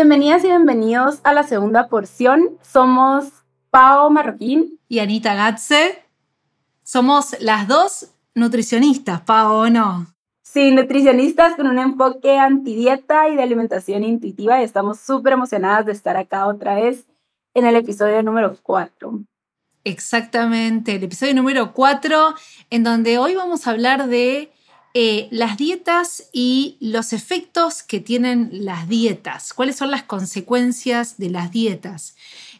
Bienvenidas y bienvenidos a la segunda porción. Somos Pao Marroquín y Anita Gatze. Somos las dos nutricionistas, Pao, ¿o no? Sí, nutricionistas con un enfoque antidieta y de alimentación intuitiva y estamos súper emocionadas de estar acá otra vez en el episodio número 4. Exactamente, el episodio número 4, en donde hoy vamos a hablar de eh, las dietas y los efectos que tienen las dietas, cuáles son las consecuencias de las dietas.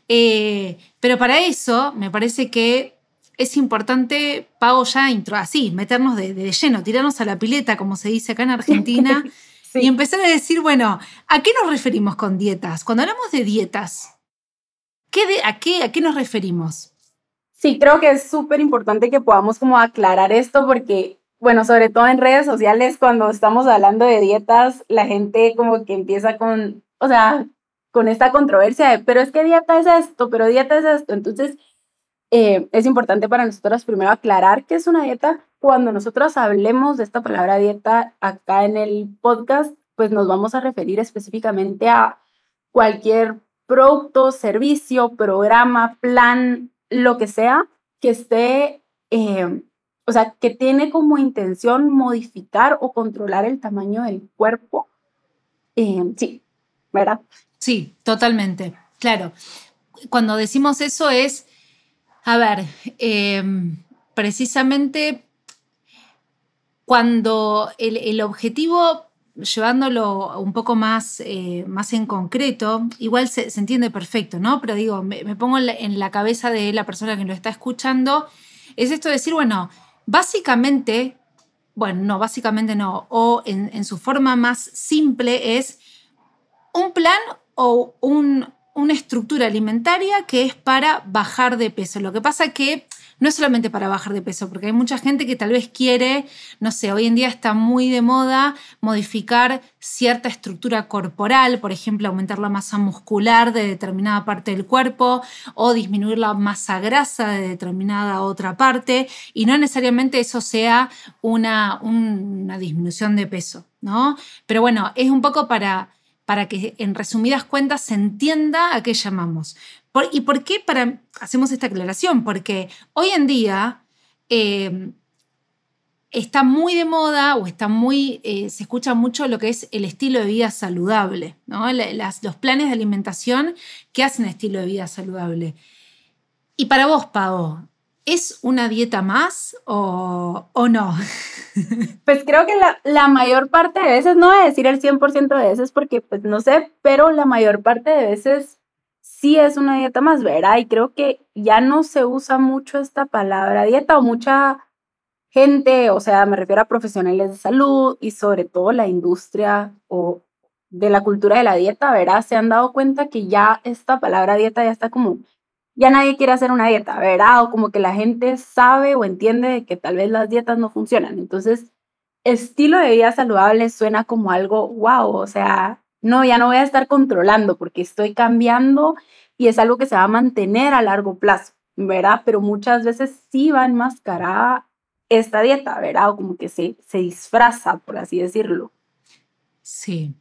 Eh, pero para eso me parece que es importante, Pago ya intro, así, meternos de, lleno, tirarnos a la pileta, como se dice acá en Argentina, y empezar a decir, bueno, ¿a qué nos referimos con dietas? Cuando hablamos de dietas, ¿qué a, qué, ¿a qué nos referimos? Sí, creo que es súper importante que podamos como aclarar esto porque bueno, sobre todo en redes sociales, cuando estamos hablando de dietas, la gente como que empieza con, o sea, con esta controversia de, pero es que dieta es esto, pero dieta es esto. Entonces, eh, es importante para nosotros primero aclarar qué es una dieta. Cuando nosotros hablemos de esta palabra dieta acá en el podcast, pues nos vamos a referir específicamente a cualquier producto, servicio, programa, plan, lo que sea que esté eh, o sea, que tiene como intención modificar o controlar el tamaño del cuerpo. Eh, sí, ¿verdad? Sí, totalmente, claro. Cuando decimos eso es, a ver, em, precisamente cuando el, objetivo llevándolo un poco más, eh, más en concreto, igual se, entiende perfecto, ¿no? Pero digo, me, pongo en la, en la, cabeza de la persona que lo está escuchando, es esto de decir, bueno, Básicamente, bueno, no, básicamente no, o en, su forma más simple es un plan o una estructura alimentaria que es para bajar de peso. Lo que pasa que no es solamente para bajar de peso, porque hay mucha gente que tal vez quiere, no sé, hoy en día está muy de moda modificar cierta estructura corporal, por ejemplo, aumentar la masa muscular de determinada parte del cuerpo o disminuir la masa grasa de determinada otra parte, y no necesariamente eso sea una, una disminución de peso, ¿no? Pero bueno, es un poco para para que en resumidas cuentas se entienda a qué llamamos. ¿Y por qué para, hacemos esta aclaración? Porque hoy en día em, está muy de moda o está muy, eh, se escucha mucho lo que es el estilo de vida saludable, los planes de alimentación que hacen estilo de vida saludable. Y para vos, Pavo, ¿es una dieta más o, o no? Pues creo que la, la, mayor parte de veces, no voy a decir el 100% de veces porque pues no sé, pero la mayor parte de veces sí es una dieta más, ¿verdad? Y creo que ya no se usa mucho esta palabra dieta o mucha gente, o sea, me refiero a profesionales de salud y sobre todo la industria o de la cultura de la dieta, ¿verdad? Se han dado cuenta que ya esta palabra dieta ya está como, ya nadie quiere hacer una dieta, ¿verdad? O como que la gente sabe o entiende que tal vez las dietas no funcionan. Entonces, estilo de vida saludable suena como algo, wow, o sea, no, ya no voy a estar controlando porque estoy cambiando y es algo que se va a mantener a largo plazo, ¿verdad? Pero muchas veces sí va enmascarada esta dieta, ¿verdad? O como que se, se disfraza, por así decirlo. Sí.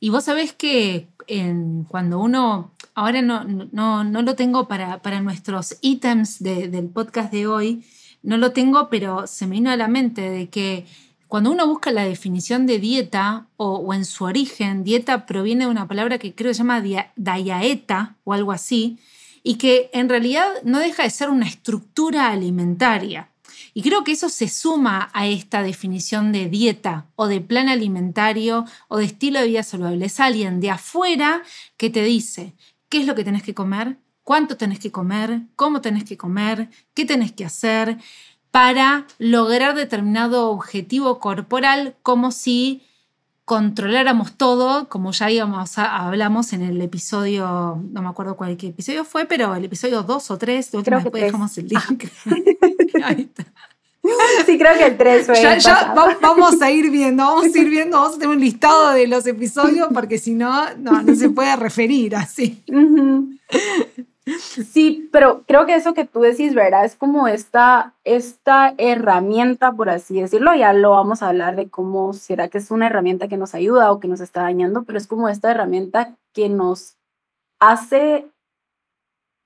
Y vos sabés que en, cuando uno, ahora no, no, no lo tengo para, para nuestros ítems del podcast de hoy, no lo tengo, pero se me vino a la mente de que cuando uno busca la definición de dieta o, en su origen, dieta proviene de una palabra que creo se llama diaeta o algo así, y que en realidad no deja de ser una estructura alimentaria. Y creo que eso se suma a esta definición de dieta o de plan alimentario o de estilo de vida saludable. Es alguien de afuera que te dice qué es lo que tenés que comer, cuánto tenés que comer, cómo tenés que comer, qué tenés que hacer para lograr determinado objetivo corporal como si controláramos todo, como ya íbamos a, hablamos en el episodio, no me acuerdo cuál episodio fue, pero el episodio 2 o 3, Creo después que dejamos el link. Ahí está. Sí, creo que el 3 fue. Ya, el ya pasado. va- vamos a ir viendo, vamos a ir viendo, vamos a tener un listado de los episodios porque si no, no, no se puede referir así. Ujú. Sí, pero creo que eso que tú decís, ¿verdad? Es como esta, esta herramienta, por así decirlo. Ya lo vamos a hablar de cómo será que es una herramienta que nos ayuda o que nos está dañando, pero es como esta herramienta que nos hace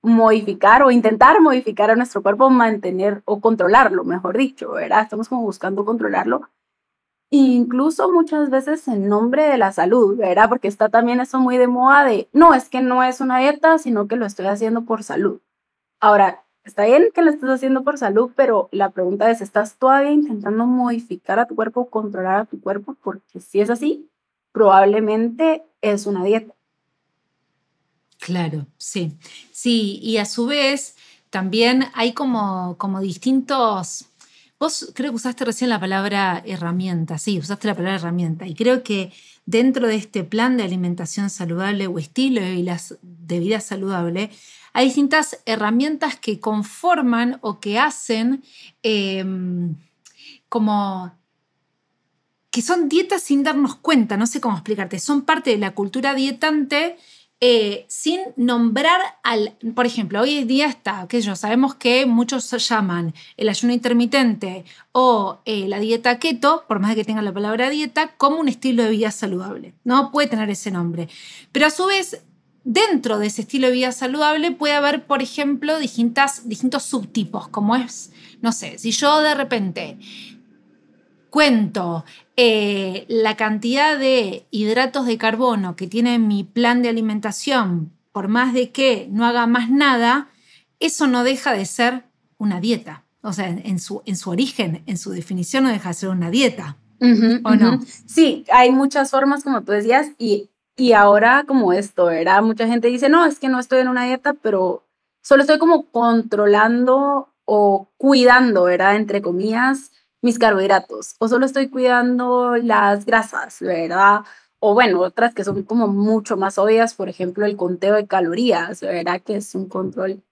modificar o intentar modificar a nuestro cuerpo, mantener o controlarlo, mejor dicho, ¿verdad? Estamos como buscando controlarlo. Incluso muchas veces en nombre de la salud, ¿verdad? Porque está también eso muy de moda de, no, es que no es una dieta, sino que lo estoy haciendo por salud. Ahora, está bien que lo estés haciendo por salud, pero la pregunta es, ¿estás todavía intentando modificar a tu cuerpo, controlar a tu cuerpo? Porque si es así, probablemente es una dieta. Claro, sí. Sí, y a su vez también hay como, como distintos... Vos creo que usaste recién la palabra herramienta, sí, usaste la palabra herramienta. Y creo que dentro de este plan de alimentación saludable o estilo de vida saludable, hay distintas herramientas que conforman o que hacen eh, como que son dietas sin darnos cuenta, no sé cómo explicarte, son parte de la cultura dietante eh, sin nombrar al, por ejemplo, hoy en día está, que yo, sabemos que muchos llaman el ayuno intermitente o eh, la dieta keto, por más de que tenga la palabra dieta, como un estilo de vida saludable, ¿no? Puede tener ese nombre. Pero a su vez, dentro de ese estilo de vida saludable puede haber, por ejemplo, distintas, distintos subtipos, como es, no sé, si yo de repente cuento eh, la cantidad de hidratos de carbono que tiene mi plan de alimentación, por más de que no haga más nada, eso no deja de ser una dieta. O sea, en su, en su origen, en su definición, no deja de ser una dieta. Ujú, ¿O no? ujú. Sí, hay muchas formas, como tú decías, y, y ahora como esto, ¿verdad? Mucha gente dice, no, es que no estoy en una dieta, pero solo estoy como controlando o cuidando, ¿verdad? Entre comillas, mis carbohidratos, o solo estoy cuidando las grasas, ¿verdad? O bueno, otras que son como mucho más obvias, por ejemplo, el conteo de calorías, ¿verdad? Que es un control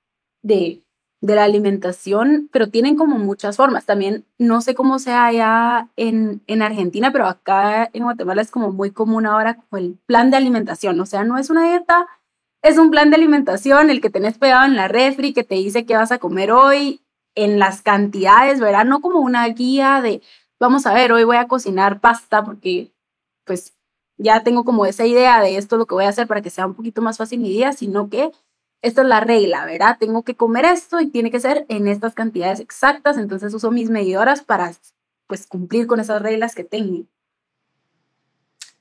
de, de la alimentación, pero tienen como muchas formas. También no sé cómo sea allá en, en Argentina, pero acá en Guatemala es como muy común ahora el plan de alimentación. O sea, no es una dieta, es un plan de alimentación, el que tenés pegado en la refri, que te dice qué vas a comer hoy, en las cantidades, ¿verdad? No como una guía de, vamos a ver, hoy voy a cocinar pasta porque pues ya tengo como esa idea de esto es lo que voy a hacer para que sea un poquito más fácil mi día, sino que esta es la regla, ¿verdad? Tengo que comer esto y tiene que ser en estas cantidades exactas, entonces uso mis medidoras para pues cumplir con esas reglas que tengo.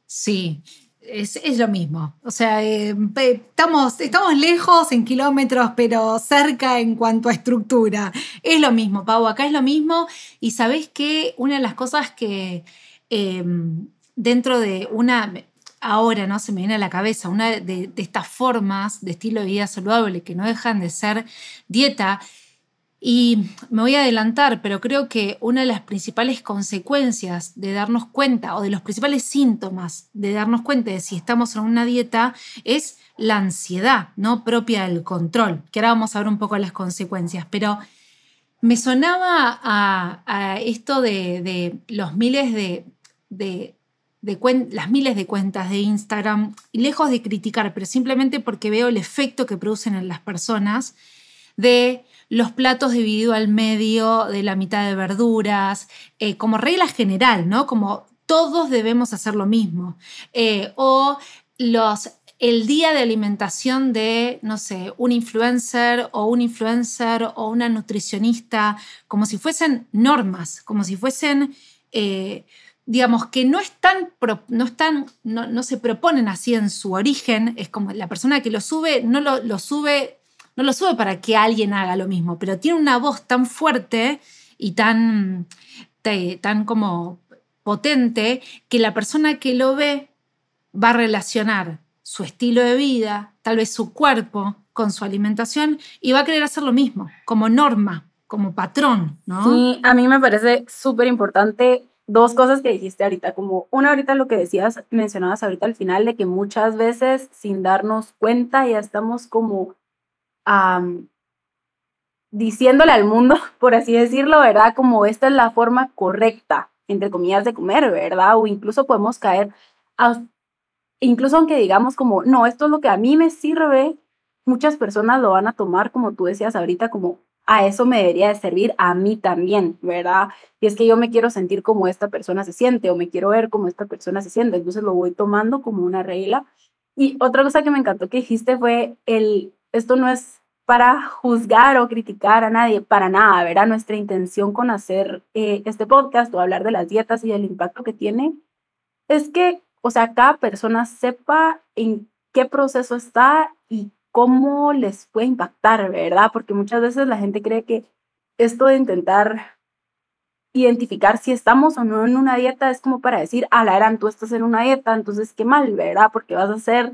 Sí, es, es lo mismo. O sea, eh, estamos, estamos lejos en kilómetros, pero cerca en cuanto a estructura. Es lo mismo, Pau, acá es lo mismo. Y sabés que una de las cosas que eh, dentro de una, ahora no se me viene a la cabeza, una de, de estas formas de estilo de vida saludable que no dejan de ser dieta, y me voy a adelantar, pero creo que una de las principales consecuencias de darnos cuenta o de los principales síntomas de darnos cuenta de si estamos en una dieta es la ansiedad, ¿no? Propia del control, que ahora vamos a ver un poco las consecuencias, pero me sonaba a, esto de, de los miles de, de, las miles de cuentas de Instagram, lejos de criticar, pero simplemente porque veo el efecto que producen en las personas de los platos divididos al medio, de la mitad de verduras, eh, como regla general, ¿no? Como todos debemos hacer lo mismo. Eh, o los, el día de alimentación de, no sé, un influencer o un influencer o una nutricionista, como si fuesen normas, como si fuesen... eh, digamos, que no están, no, están no, no se proponen así en su origen, es como la persona que lo sube, no lo, lo sube, no lo sube para que alguien haga lo mismo, pero tiene una voz tan fuerte y tan, tan como potente que la persona que lo ve va a relacionar su estilo de vida, tal vez su cuerpo, con su alimentación y va a querer hacer lo mismo, como norma, como patrón, ¿no? Sí, a mí me parece súper importante dos cosas que dijiste ahorita, como una ahorita lo que decías, mencionabas ahorita al final de que muchas veces sin darnos cuenta ya estamos como diciéndole al mundo, por así decirlo, ¿verdad? Como esta es la forma correcta, entre comillas, de comer, ¿verdad? O incluso podemos caer, incluso aunque digamos como, no, esto es lo que a mí me sirve, muchas personas lo van a tomar, como tú decías ahorita, como a eso me debería de servir a mí también, ¿verdad? Y es que yo me quiero sentir como esta persona se siente o me quiero ver como esta persona se siente, entonces lo voy tomando como una regla. Y otra cosa que me encantó que dijiste fue el, esto no es para juzgar o criticar a nadie, para nada, ¿verdad? Nuestra intención con hacer eh, este podcast o hablar de las dietas y el impacto que tiene es que, o sea, cada persona sepa en qué proceso está y cómo les puede impactar, ¿verdad? Porque muchas veces la gente cree que esto de intentar identificar si estamos o no en una dieta es como para decir, a la eran tú estás en una dieta, entonces qué mal, ¿verdad? Porque vas a ser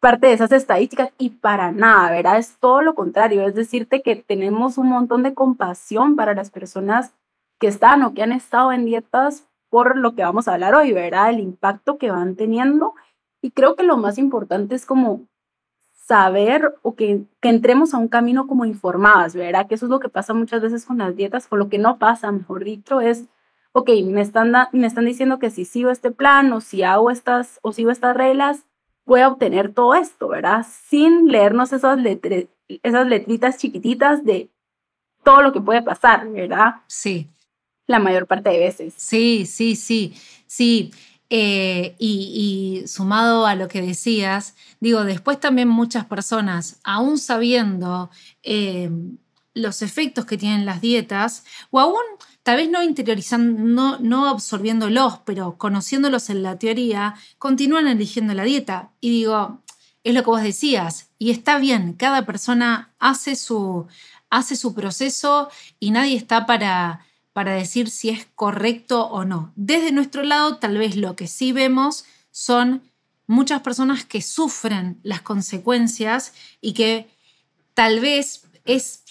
parte de esas estadísticas y para nada, ¿verdad? Es todo lo contrario, es decirte que tenemos un montón de compasión para las personas que están o que han estado en dietas por lo que vamos a hablar hoy, ¿verdad? El impacto que van teniendo. Y creo que lo más importante es como saber o que, que, entremos a un camino como informadas, ¿verdad? Que eso es lo que pasa muchas veces con las dietas, o lo que no pasa, mejor dicho, es, ok, me están, me están diciendo que si sigo este plan o si hago estas, o sigo estas reglas, voy a obtener todo esto, ¿verdad? Sin leernos esas, esas letritas chiquititas de todo lo que puede pasar, ¿verdad? Sí. La mayor parte de veces. Sí, sí, sí, sí. Eh, y, sumado a lo que decías, digo, después también muchas personas, aún sabiendo eh, los efectos que tienen las dietas, o aún tal vez no interiorizando, no, no absorbiéndolos, pero conociéndolos en la teoría, continúan eligiendo la dieta. Y digo, es lo que vos decías, y está bien, cada persona hace su, hace su proceso y nadie está para para decir si es correcto o no. Desde nuestro lado, tal vez lo que sí vemos son muchas personas que sufren las consecuencias y que tal vez es,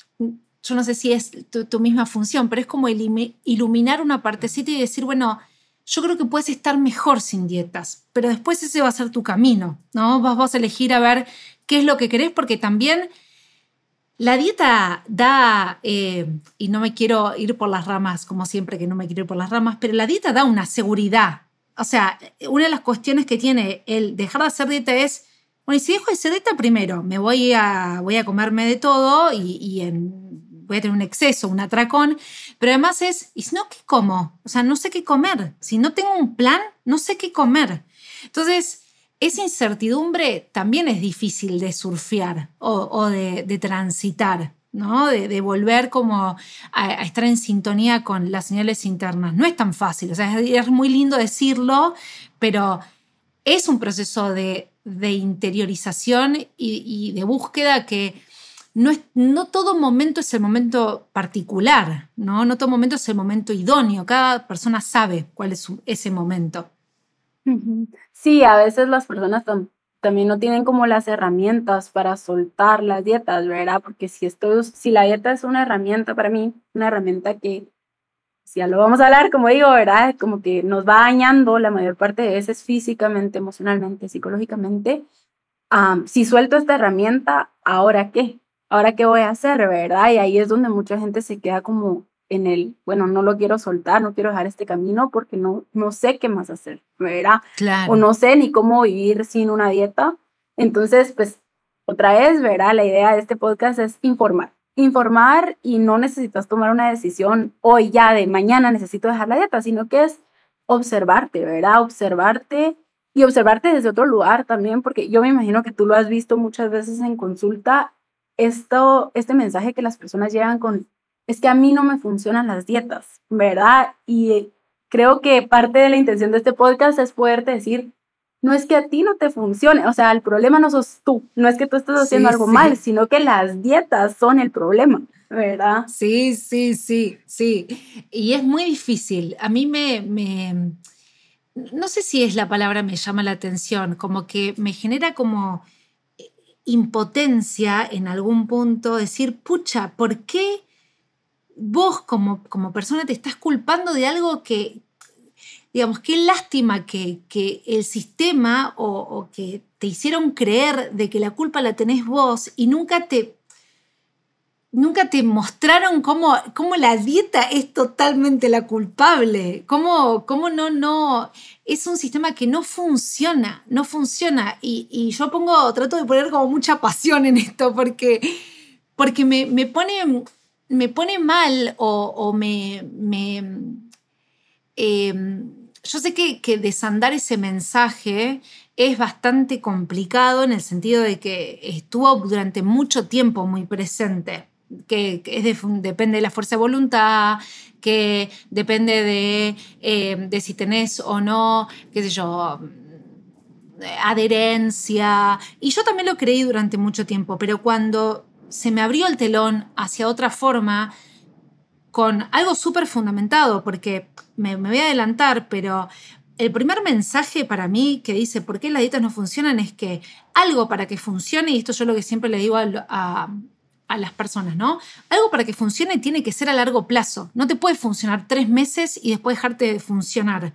yo no sé si es tu, misma función, pero es como iluminar una partecita y decir, bueno, yo creo que puedes estar mejor sin dietas, pero después ese va a ser tu camino, ¿no? Vas, vas a elegir a ver qué es lo que querés, porque también la dieta da, eh, y no me quiero ir por las ramas, como siempre que no me quiero ir por las ramas, pero la dieta da una seguridad. O sea, una de las cuestiones que tiene el dejar de hacer dieta es, bueno, y si dejo de hacer dieta primero, me voy a, voy a comerme de todo y, voy a tener un exceso, un atracón, pero además es, ¿y si no qué como? O sea, no sé qué comer. Si no tengo un plan, no sé qué comer. Entonces, esa incertidumbre también es difícil de surfear o, de, transitar, ¿no? De, volver como a, estar en sintonía con las señales internas. No es tan fácil, o sea, es, muy lindo decirlo, pero es un proceso de, interiorización y, de búsqueda que no, es, no, todo momento es el momento particular, ¿no? No todo momento es el momento idóneo. Cada persona sabe cuál es ese momento. Sí, a veces las personas también no tienen como las herramientas para soltar las dietas, ¿verdad? Porque si, esto, si la dieta es una herramienta para mí, una herramienta que, si ya lo vamos a hablar, como digo, ¿verdad? Como que nos va dañando la mayor parte de veces físicamente, emocionalmente, psicológicamente. si suelto esta herramienta, ¿ahora qué? ¿Ahora qué voy a hacer, verdad? Y ahí es donde mucha gente se queda como en el, bueno, no lo quiero soltar, no quiero dejar este camino porque no, no sé qué más hacer, ¿verdad? Claro. O no sé ni cómo vivir sin una dieta. Entonces, pues, otra vez, ¿verdad? La idea de este podcast es informar. Informar y no necesitas tomar una decisión hoy ya de mañana necesito dejar la dieta, sino que es observarte, ¿verdad? Observarte y observarte desde otro lugar también, porque yo me imagino que tú lo has visto muchas veces en consulta, esto, este mensaje que las personas llegan con es que a mí no me funcionan las dietas, ¿verdad? Y creo que parte de la intención de este podcast es poderte decir, no es que a ti no te funcione, o sea, el problema no sos tú, no es que tú estés haciendo algo mal, sino que las dietas son el problema, ¿verdad? Sí, sí, sí, sí. Y es muy difícil. A mí me, me, no sé si es la palabra me llama la atención, como que me genera como impotencia en algún punto decir, pucha, ¿por qué? vos como, como persona te estás culpando de algo que, digamos, qué lástima que, el sistema o, que te hicieron creer de que la culpa la tenés vos y nunca te nunca te mostraron cómo, cómo, la dieta es totalmente la culpable, cómo, cómo, no, no, es un sistema que no funciona, no funciona. Y, yo pongo, trato de poner como mucha pasión en esto porque, porque me, pone, me pone mal o, me... Em, yo sé que, que desandar ese mensaje es bastante complicado en el sentido de que estuvo durante mucho tiempo muy presente que, depende de la fuerza de voluntad, que depende de, eh, de si tenés o no, qué sé yo, adherencia. Y yo también lo creí durante mucho tiempo, pero cuando se me abrió el telón hacia otra forma, con algo súper fundamentado, porque me, voy a adelantar, pero el primer mensaje para mí que dice por qué las dietas no funcionan es que algo para que funcione, y esto yo lo que siempre le digo a, a las personas, ¿no? Algo para que funcione tiene que ser a largo plazo. No te puede funcionar tres meses y después dejarte de funcionar,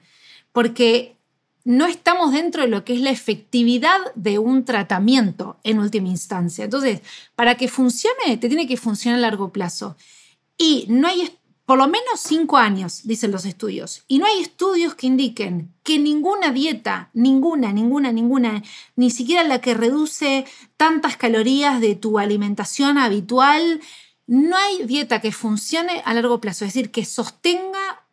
porque no estamos dentro de lo que es la efectividad de un tratamiento en última instancia. Entonces, para que funcione, te tiene que funcionar a largo plazo. Y no hay por lo menos cinco años, dicen los estudios. Y no hay estudios que indiquen que ninguna dieta, ninguna, ninguna, ninguna, ni siquiera la que reduce tantas calorías de tu alimentación habitual, no hay dieta que funcione a largo plazo. Es decir, que sostenga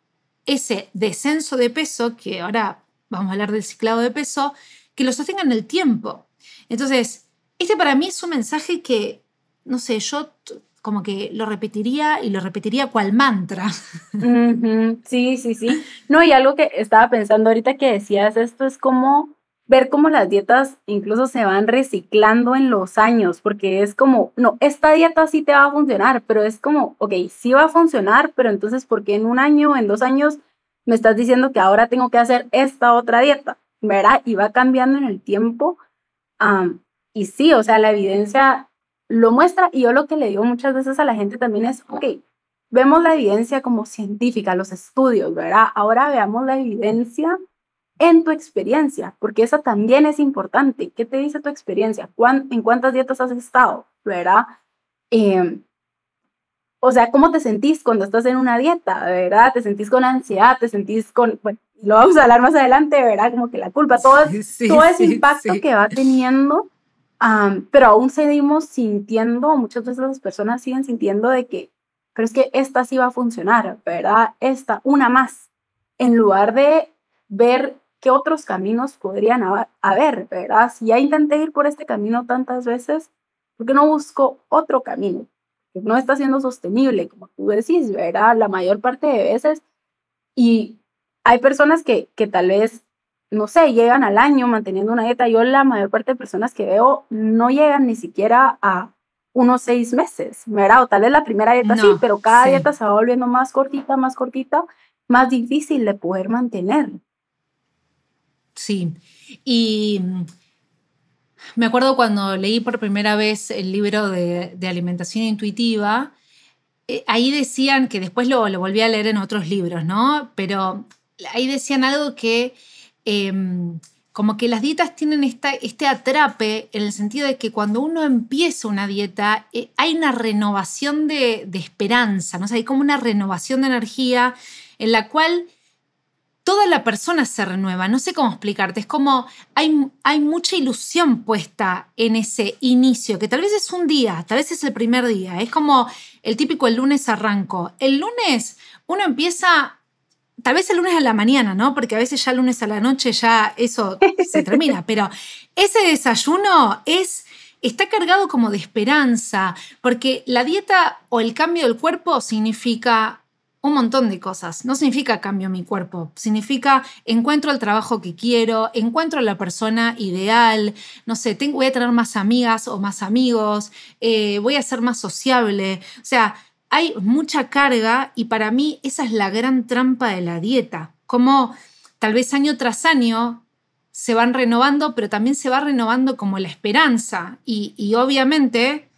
ese descenso de peso, que ahora vamos a hablar del ciclado de peso, que lo sostenga en el tiempo. Entonces, este para mí es un mensaje que, no sé, yo como que lo repetiría y lo repetiría cual mantra. Sí, sí, sí. No, y algo que estaba pensando ahorita que decías esto es como ver cómo las dietas incluso se van reciclando en los años, porque es como, no, esta dieta sí te va a funcionar, pero es como, ok, sí va a funcionar, pero entonces, ¿por qué en un año, en dos años, me estás diciendo que ahora tengo que hacer esta otra dieta? ¿Verdad? Y va cambiando en el tiempo. y sí, o sea, la evidencia lo muestra y yo lo que le digo muchas veces a la gente también es, ok, vemos la evidencia como científica, los estudios, ¿verdad? Ahora veamos la evidencia en tu experiencia, porque esa también es importante. ¿Qué te dice tu experiencia? ¿En cuántas dietas has estado? ¿Verdad? Em, o sea, ¿cómo te sentís cuando estás en una dieta? ¿Verdad? ¿Te sentís con ansiedad? ¿Te sentís con, bueno, lo vamos a hablar más adelante, ¿verdad? Como que la culpa, todo, todo ese impacto que va teniendo pero aún seguimos sintiendo, muchas veces las personas siguen sintiendo de que, pero es que esta sí va a funcionar, ¿verdad? Esta, una más, en lugar de ver qué otros caminos podrían haber, ¿verdad? Si ya intenté ir por este camino tantas veces, ¿por qué no busco otro camino? Que no está siendo sostenible, como tú decís, ¿verdad? La mayor parte de veces. Y hay personas que, que tal vez no sé, llegan al año manteniendo una dieta. Yo la mayor parte de personas que veo no llegan ni siquiera a unos seis meses, ¿verdad? O tal vez la primera dieta sí, pero cada dieta se va volviendo más cortita, más cortita, más difícil de poder mantener. Sí, y me acuerdo cuando leí por primera vez el libro de, alimentación intuitiva, eh, ahí decían que después lo, lo volví a leer en otros libros, ¿no? Pero ahí decían algo que Em, como que las dietas tienen esta, este atrape en el sentido de que cuando uno empieza una dieta eh, hay una renovación de, esperanza, ¿no? hay como una renovación de energía en la cual toda la persona se renueva. No sé cómo explicarte, es como hay, hay mucha ilusión puesta en ese inicio, que tal vez es un día, tal vez es el primer día, es como el típico el lunes arranco. El lunes uno empieza tal vez el lunes a la mañana, ¿no? Porque a veces ya el lunes a la noche ya eso se termina, pero ese desayuno es está cargado como de esperanza, porque la dieta o el cambio del cuerpo significa un montón de cosas. No significa cambio mi cuerpo, significa encuentro el trabajo que quiero, encuentro la persona ideal, no sé, tengo, voy a tener más amigas o más amigos, eh, voy a ser más sociable. O sea, hay mucha carga y para mí esa es la gran trampa de la dieta, como tal vez año tras año se van renovando, pero también se va renovando como la esperanza y, obviamente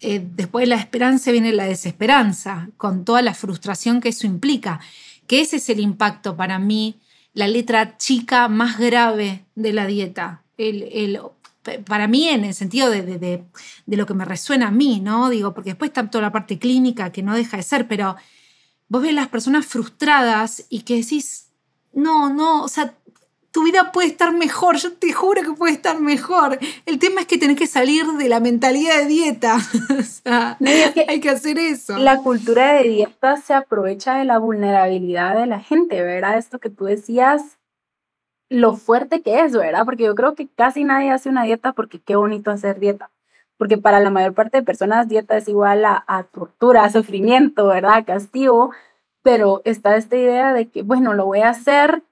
eh, después de la esperanza viene la desesperanza, con toda la frustración que eso implica, que ese es el impacto para mí la letra chica más grave de la dieta. El, para mí, en el sentido de, de, lo que me resuena a mí, ¿no? Digo, porque después está toda la parte clínica que no deja de ser, pero vos ves las personas frustradas y que decís, no, no, o sea, tu vida puede estar mejor, yo te juro que puede estar mejor. El tema es que tenés que salir de la mentalidad de dieta. o sea, hay que hacer eso. La cultura de dieta se aprovecha de la vulnerabilidad de la gente, ¿verdad? Esto que tú decías, lo fuerte que es, ¿verdad? Porque yo creo que casi nadie hace una dieta porque qué bonito hacer dieta. Porque para la mayor parte de personas dieta es igual a, tortura, a sufrimiento, ¿verdad? Castigo. Pero está esta idea de que, bueno, lo voy a hacer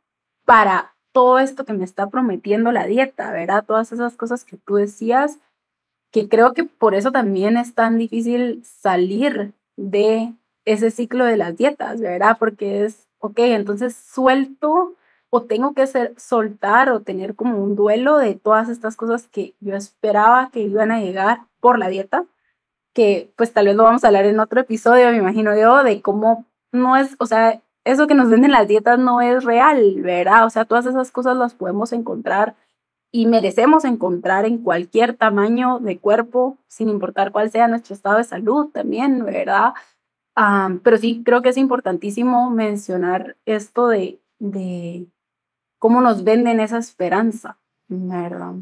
para todo esto que me está prometiendo la dieta, ¿verdad? Todas esas cosas que tú decías, que creo que por eso también es tan difícil salir de ese ciclo de las dietas, ¿verdad? Porque es, ok, entonces suelto o tengo que hacer, soltar o tener como un duelo de todas estas cosas que yo esperaba que iban a llegar por la dieta, que pues tal vez lo vamos a hablar en otro episodio, me imagino yo, de cómo no es, o sea, eso que nos venden las dietas no es real, ¿verdad? O sea, todas esas cosas las podemos encontrar y merecemos encontrar en cualquier tamaño de cuerpo, sin importar cuál sea nuestro estado de salud también, ¿verdad? pero sí creo que es importantísimo mencionar esto de cómo nos venden esa esperanza, ¿verdad?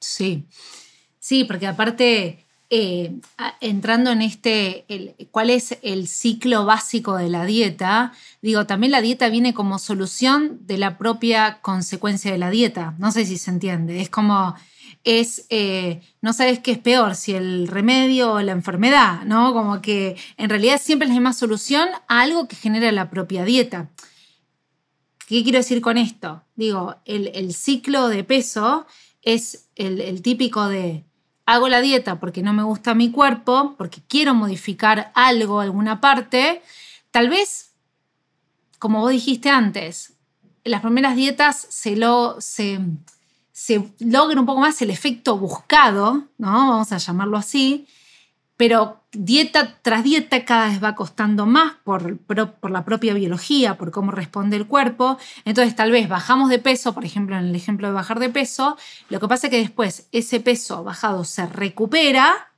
Sí, sí, porque aparte eh, entrando en este, cuál es el ciclo básico de la dieta, digo, también la dieta viene como solución de la propia consecuencia de la dieta. No sé si se entiende. Es como, es, eh, no sabes qué es peor, si el remedio o la enfermedad, ¿no? Como que en realidad siempre es la solución a algo que genera la propia dieta. ¿Qué quiero decir con esto? Digo, el, ciclo de peso es el típico de hago la dieta porque no me gusta mi cuerpo, porque quiero modificar algo, alguna parte, tal vez, como vos dijiste antes, en las primeras dietas se, lo, logra un poco más el efecto buscado, ¿no? Vamos a llamarlo así, pero dieta tras dieta cada vez va costando más por, la propia biología, por cómo responde el cuerpo. Entonces tal vez bajamos de peso, por ejemplo en el ejemplo de bajar de peso, lo que pasa es que después ese peso bajado se recupera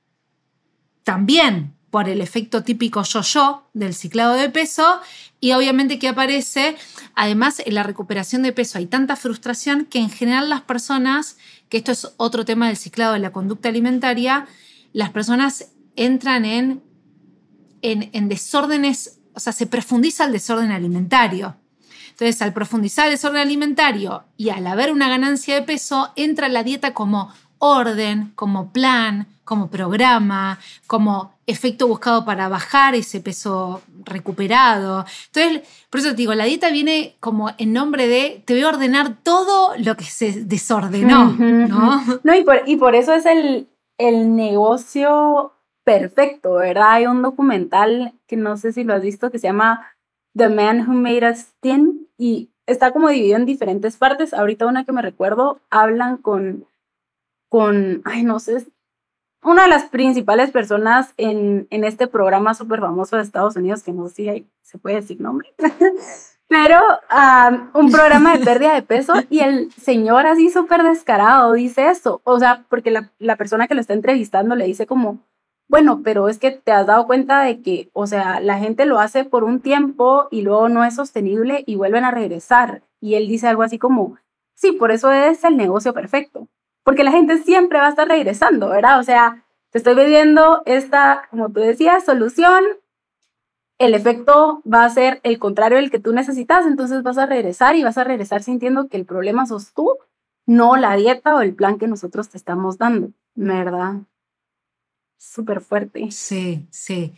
también por el efecto típico yo-yo del ciclado de peso y obviamente que aparece, además en la recuperación de peso hay tanta frustración que en general las personas, que esto es otro tema del ciclado de la conducta alimentaria, las personas entran en, en, desórdenes, o sea, se profundiza el desorden alimentario. Entonces, al profundizar el desorden alimentario y al haber una ganancia de peso, entra la dieta como orden, como plan, como programa, como efecto buscado para bajar ese peso recuperado. Entonces, por eso te digo, la dieta viene como en nombre de, te voy a ordenar todo lo que se desordenó, ¿no? No, y por, y por eso es el, el negocio perfecto, ¿verdad? Hay un documental que no sé si lo has visto que se llama The Man Who Made Us Thin y está como dividido en diferentes partes. Ahorita una que me recuerdo, hablan con, con, ay, no sé, una de las principales personas en, en este programa súper famoso de Estados Unidos, que no sé si se puede decir nombre, pero un programa de pérdida de peso y el señor así súper descarado dice eso, o sea, porque la, la persona que lo está entrevistando le dice como, bueno, pero es que te has dado cuenta de que, o sea, la gente lo hace por un tiempo y luego no es sostenible y vuelven a regresar. Y él dice algo así como, sí, por eso es el negocio perfecto, porque la gente siempre va a estar regresando, ¿verdad? O sea, te estoy vendiendo esta, como tú decías, solución, el efecto va a ser el contrario del que tú necesitas, entonces vas a regresar y vas a regresar sintiendo que el problema sos tú, no la dieta o el plan que nosotros te estamos dando, ¿verdad? Súper fuerte. Sí, sí.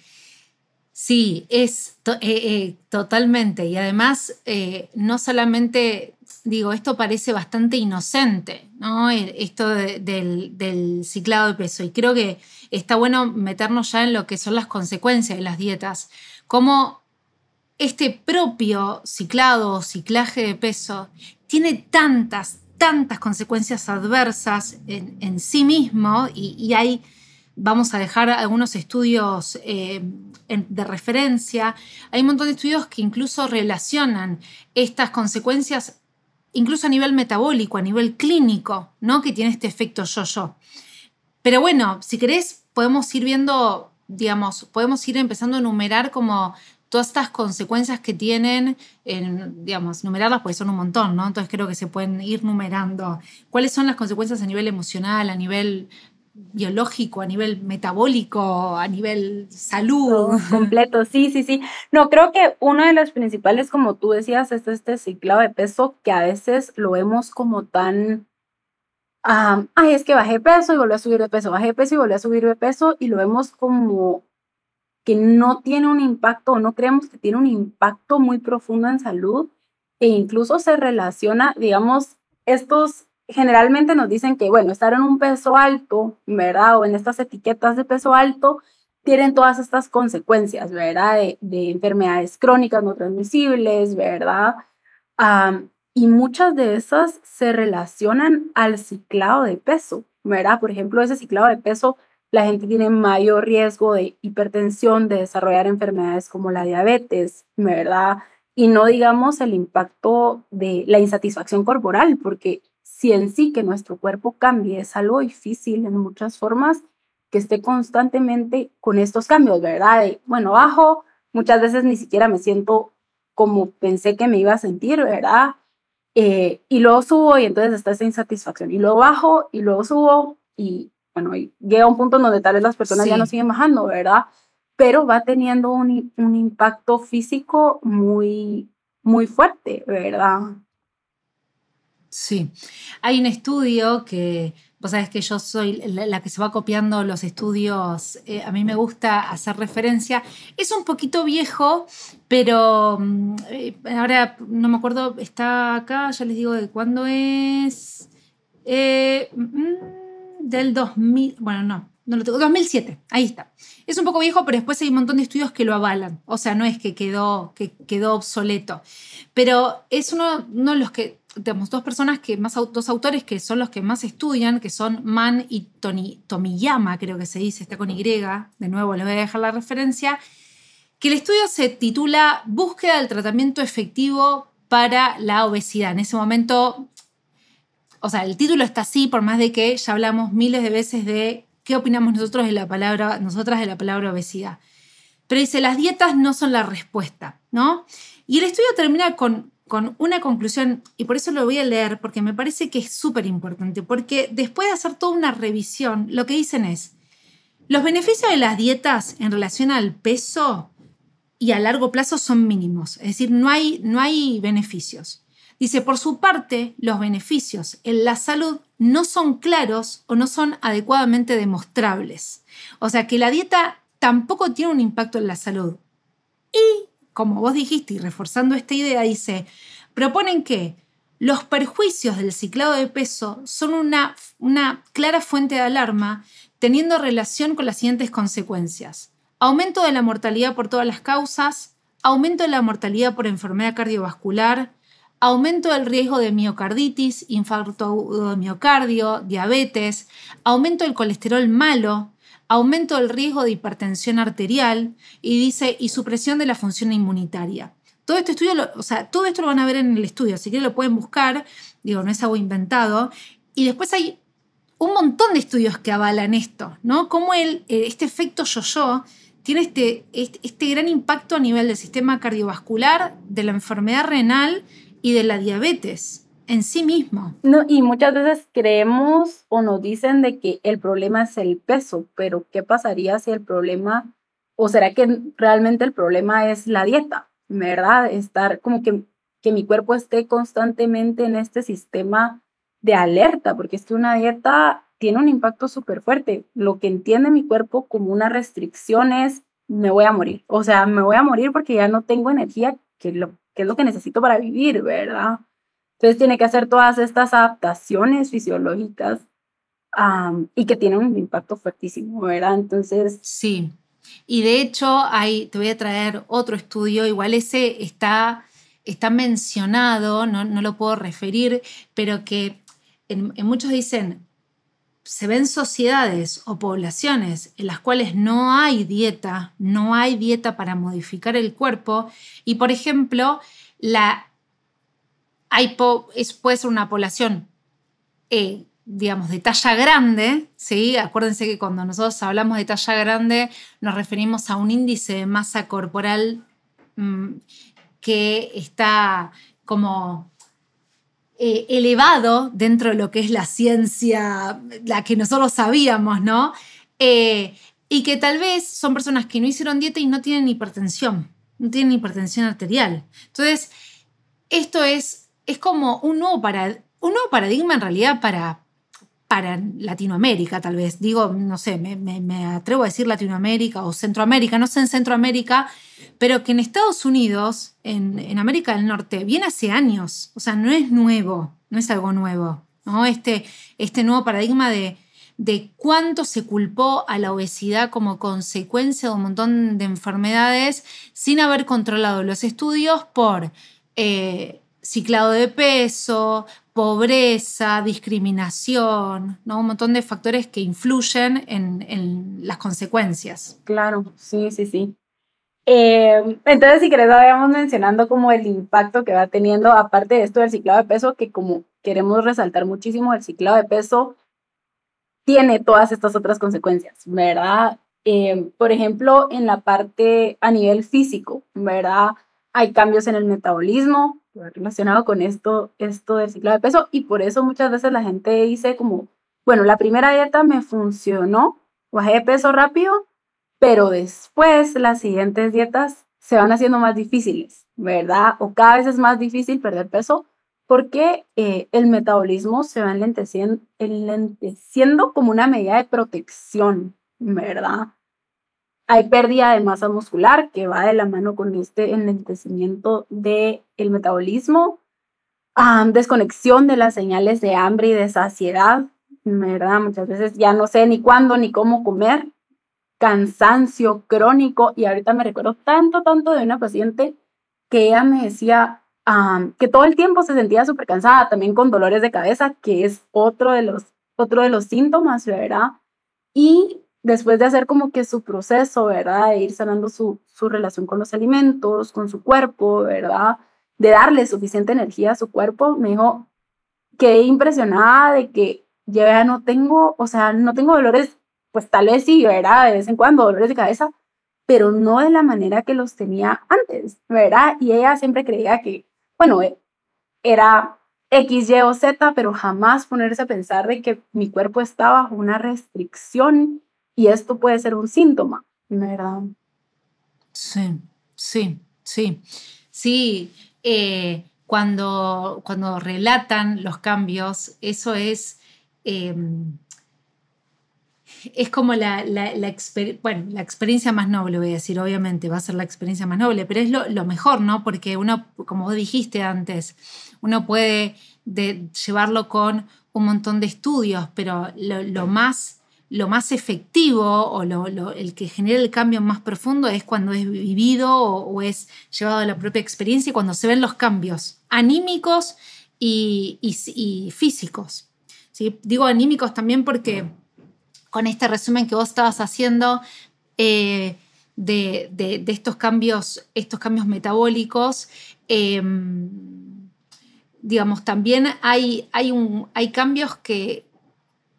Sí, es eh, eh, totalmente. Y además, eh, no solamente, digo, esto parece bastante inocente, ¿no? Esto del, del, ciclado de peso. Y creo que está bueno meternos ya en lo que son las consecuencias de las dietas. Como este propio ciclado o ciclaje de peso tiene tantas, tantas consecuencias adversas en, sí mismo y hay vamos a dejar algunos estudios eh, de referencia. Hay un montón de estudios que incluso relacionan estas consecuencias, incluso a nivel metabólico, a nivel clínico, ¿no? que tiene este efecto yo-yo. Pero bueno, si querés, podemos ir viendo, digamos, podemos ir empezando a enumerar como todas estas consecuencias que tienen, en, digamos, numerarlas porque son un montón, ¿no? Entonces creo que se pueden ir numerando. ¿Cuáles son las consecuencias a nivel emocional, a nivel biológico, a nivel metabólico, a nivel salud. completo, sí, sí, sí. No, creo que uno de los principales, como tú decías, es este ciclado de peso que a veces lo vemos como tan, ay, es que bajé peso y volví a subir de peso, bajé peso y volví a subir de peso y lo vemos como que no tiene un impacto o no creemos que tiene un impacto muy profundo en salud e incluso se relaciona, digamos, estos generalmente nos dicen que, bueno, estar en un peso alto, ¿verdad? O en estas etiquetas de peso alto, tienen todas estas consecuencias, ¿verdad? De, enfermedades crónicas no transmisibles, ¿verdad? y muchas de esas se relacionan al ciclado de peso, ¿verdad? Por ejemplo, ese ciclado de peso, la gente tiene mayor riesgo de hipertensión, de desarrollar enfermedades como la diabetes, ¿verdad? Y no digamos el impacto de la insatisfacción corporal, porque si en sí que nuestro cuerpo cambie es algo difícil en muchas formas, que esté constantemente con estos cambios, ¿verdad? De, bueno, bajo, muchas veces ni siquiera me siento como pensé que me iba a sentir, ¿verdad? Eh, y luego subo y entonces está esa insatisfacción. Y luego bajo y luego subo y bueno, y llega un punto donde tal vez las personas ya no siguen bajando, ¿verdad? Pero va teniendo un, un impacto físico muy, muy fuerte, ¿verdad? Sí, hay un estudio que, vos sabés que yo soy la, que se va copiando los estudios, eh, a mí me gusta hacer referencia, es un poquito viejo, pero mm, eh, ahora no me acuerdo, está acá, ya les digo de cuándo es, eh, mm, del 2000, bueno, no, no lo tengo, 2007, ahí está. Es un poco viejo, pero después hay un montón de estudios que lo avalan. O sea, no es que quedó, que quedó obsoleto. Pero es uno, uno de los que tenemos dos personas que más, dos autores que son los que más estudian, que son Man y Tony, Tomiyama, creo que se dice, está con Y, de nuevo les voy a dejar la referencia, que el estudio se titula Búsqueda del tratamiento efectivo para la obesidad. En ese momento, o sea, el título está así, por más de que ya hablamos miles de veces de qué opinamos nosotros de la palabra, nosotras de la palabra obesidad. Pero dice, las dietas no son la respuesta, ¿no? Y el estudio termina con con una conclusión, y por eso lo voy a leer, porque me parece que es súper importante, porque después de hacer toda una revisión, lo que dicen es, los beneficios de las dietas en relación al peso y a largo plazo son mínimos, es decir, no hay, no hay beneficios. Dice, por su parte, los beneficios en la salud no son claros o no son adecuadamente demostrables. O sea que la dieta tampoco tiene un impacto en la salud. Y como vos dijiste y reforzando esta idea, dice, proponen que los perjuicios del ciclado de peso son una, una clara fuente de alarma teniendo relación con las siguientes consecuencias. Aumento de la mortalidad por todas las causas, aumento de la mortalidad por enfermedad cardiovascular, aumento del riesgo de miocarditis, infarto de miocardio, diabetes, aumento del colesterol malo, aumento del riesgo de hipertensión arterial y dice, y supresión de la función inmunitaria. Todo este estudio, o sea, todo esto lo van a ver en el estudio, así que lo pueden buscar, digo, no es algo inventado. Y después hay un montón de estudios que avalan esto, ¿no? Cómo el, eh, este efecto yo-yo tiene este, este, este gran impacto a nivel del sistema cardiovascular, de la enfermedad renal y de la diabetes en sí mismo. No, y muchas veces creemos o nos dicen de que el problema es el peso, pero ¿qué pasaría si el problema, o será que realmente el problema es la dieta, ¿verdad? Estar como que, que mi cuerpo esté constantemente en este sistema de alerta, porque es que una dieta tiene un impacto súper fuerte. Lo que entiende mi cuerpo como una restricción es, me voy a morir. O sea, me voy a morir porque ya no tengo energía, que, lo, que es lo que necesito para vivir, ¿verdad? Entonces tiene que hacer todas estas adaptaciones fisiológicas y que tienen un impacto fuertísimo, ¿verdad? Entonces... Sí. Y de hecho, hay, te voy a traer otro estudio, igual ese está, está mencionado, no, no lo puedo referir, pero que en, muchos dicen, se ven sociedades o poblaciones en las cuales no hay dieta, no hay dieta para modificar el cuerpo y, por ejemplo, la, hay es, puede ser una población, eh, digamos, de talla grande, ¿sí? Acuérdense que cuando nosotros hablamos de talla grande nos referimos a un índice de masa corporal mm, que está como eh, elevado dentro de lo que es la ciencia, la que nosotros sabíamos, ¿no? Eh, y que tal vez son personas que no hicieron dieta y no tienen hipertensión, no tienen hipertensión arterial. Entonces, esto es, es como un nuevo, un nuevo paradigma en realidad para, para Latinoamérica, tal vez. Digo, no sé, me, atrevo a decir Latinoamérica o Centroamérica, no sé en Centroamérica, pero que en Estados Unidos, en, América del Norte, viene hace años, o sea, no es nuevo, no es algo nuevo, ¿no? Este, este nuevo paradigma de, de cuánto se culpó a la obesidad como consecuencia de un montón de enfermedades sin haber controlado los estudios por eh, ciclado de peso, pobreza, discriminación, ¿no? un montón de factores que influyen en, las consecuencias. Claro, sí, sí, sí. Eh, entonces, si querés, vayamos mencionando como el impacto que va teniendo, aparte de esto del ciclado de peso, que como queremos resaltar muchísimo, el ciclado de peso tiene todas estas otras consecuencias, ¿verdad? Eh, por ejemplo, en la parte a nivel físico, ¿verdad? Hay cambios en el metabolismo, relacionado con esto, esto del ciclo de peso y por eso muchas veces la gente dice como, bueno, la primera dieta me funcionó, bajé de peso rápido, pero después las siguientes dietas se van haciendo más difíciles, ¿verdad? O cada vez es más difícil perder peso porque eh, el metabolismo se va enlenteciendo, enlenteciendo como una medida de protección, ¿verdad? Hay pérdida de masa muscular que va de la mano con este enlentecimiento del el metabolismo, desconexión de las señales de hambre y de saciedad, ¿verdad? Muchas veces ya no sé ni cuándo ni cómo comer, cansancio crónico y ahorita me recuerdo tanto, tanto de una paciente que ella me decía que todo el tiempo se sentía súper cansada, también con dolores de cabeza, que es otro de los, otro de los síntomas, ¿verdad? Y después de hacer como que su proceso, ¿verdad? De ir sanando su, su relación con los alimentos, con su cuerpo, ¿verdad? De darle suficiente energía a su cuerpo, me dijo, quedé impresionada de que ya no tengo, o sea, no tengo dolores, pues tal vez sí, ¿verdad? De vez en cuando, dolores de cabeza, pero no de la manera que los tenía antes, ¿verdad? Y ella siempre creía que, bueno, eh, era X, Y o Z, pero jamás ponerse a pensar de que mi cuerpo estaba bajo una restricción y esto puede ser un síntoma, ¿verdad? Sí, sí, sí. Sí, eh, cuando, cuando relatan los cambios, eso es, em, es como la, la, bueno, la experiencia más noble, voy a decir, obviamente va a ser la experiencia más noble, pero es lo, mejor, ¿no? Porque uno, como vos dijiste antes, uno puede llevarlo con un montón de estudios, pero lo más lo más efectivo o el que genera el cambio más profundo es cuando es vivido o, es llevado a la propia experiencia y cuando se ven los cambios anímicos y, físicos. ¿sí? Digo anímicos también porque con este resumen que vos estabas haciendo eh, de, estos, cambios, estos cambios metabólicos, em, digamos, también hay, hay, cambios que,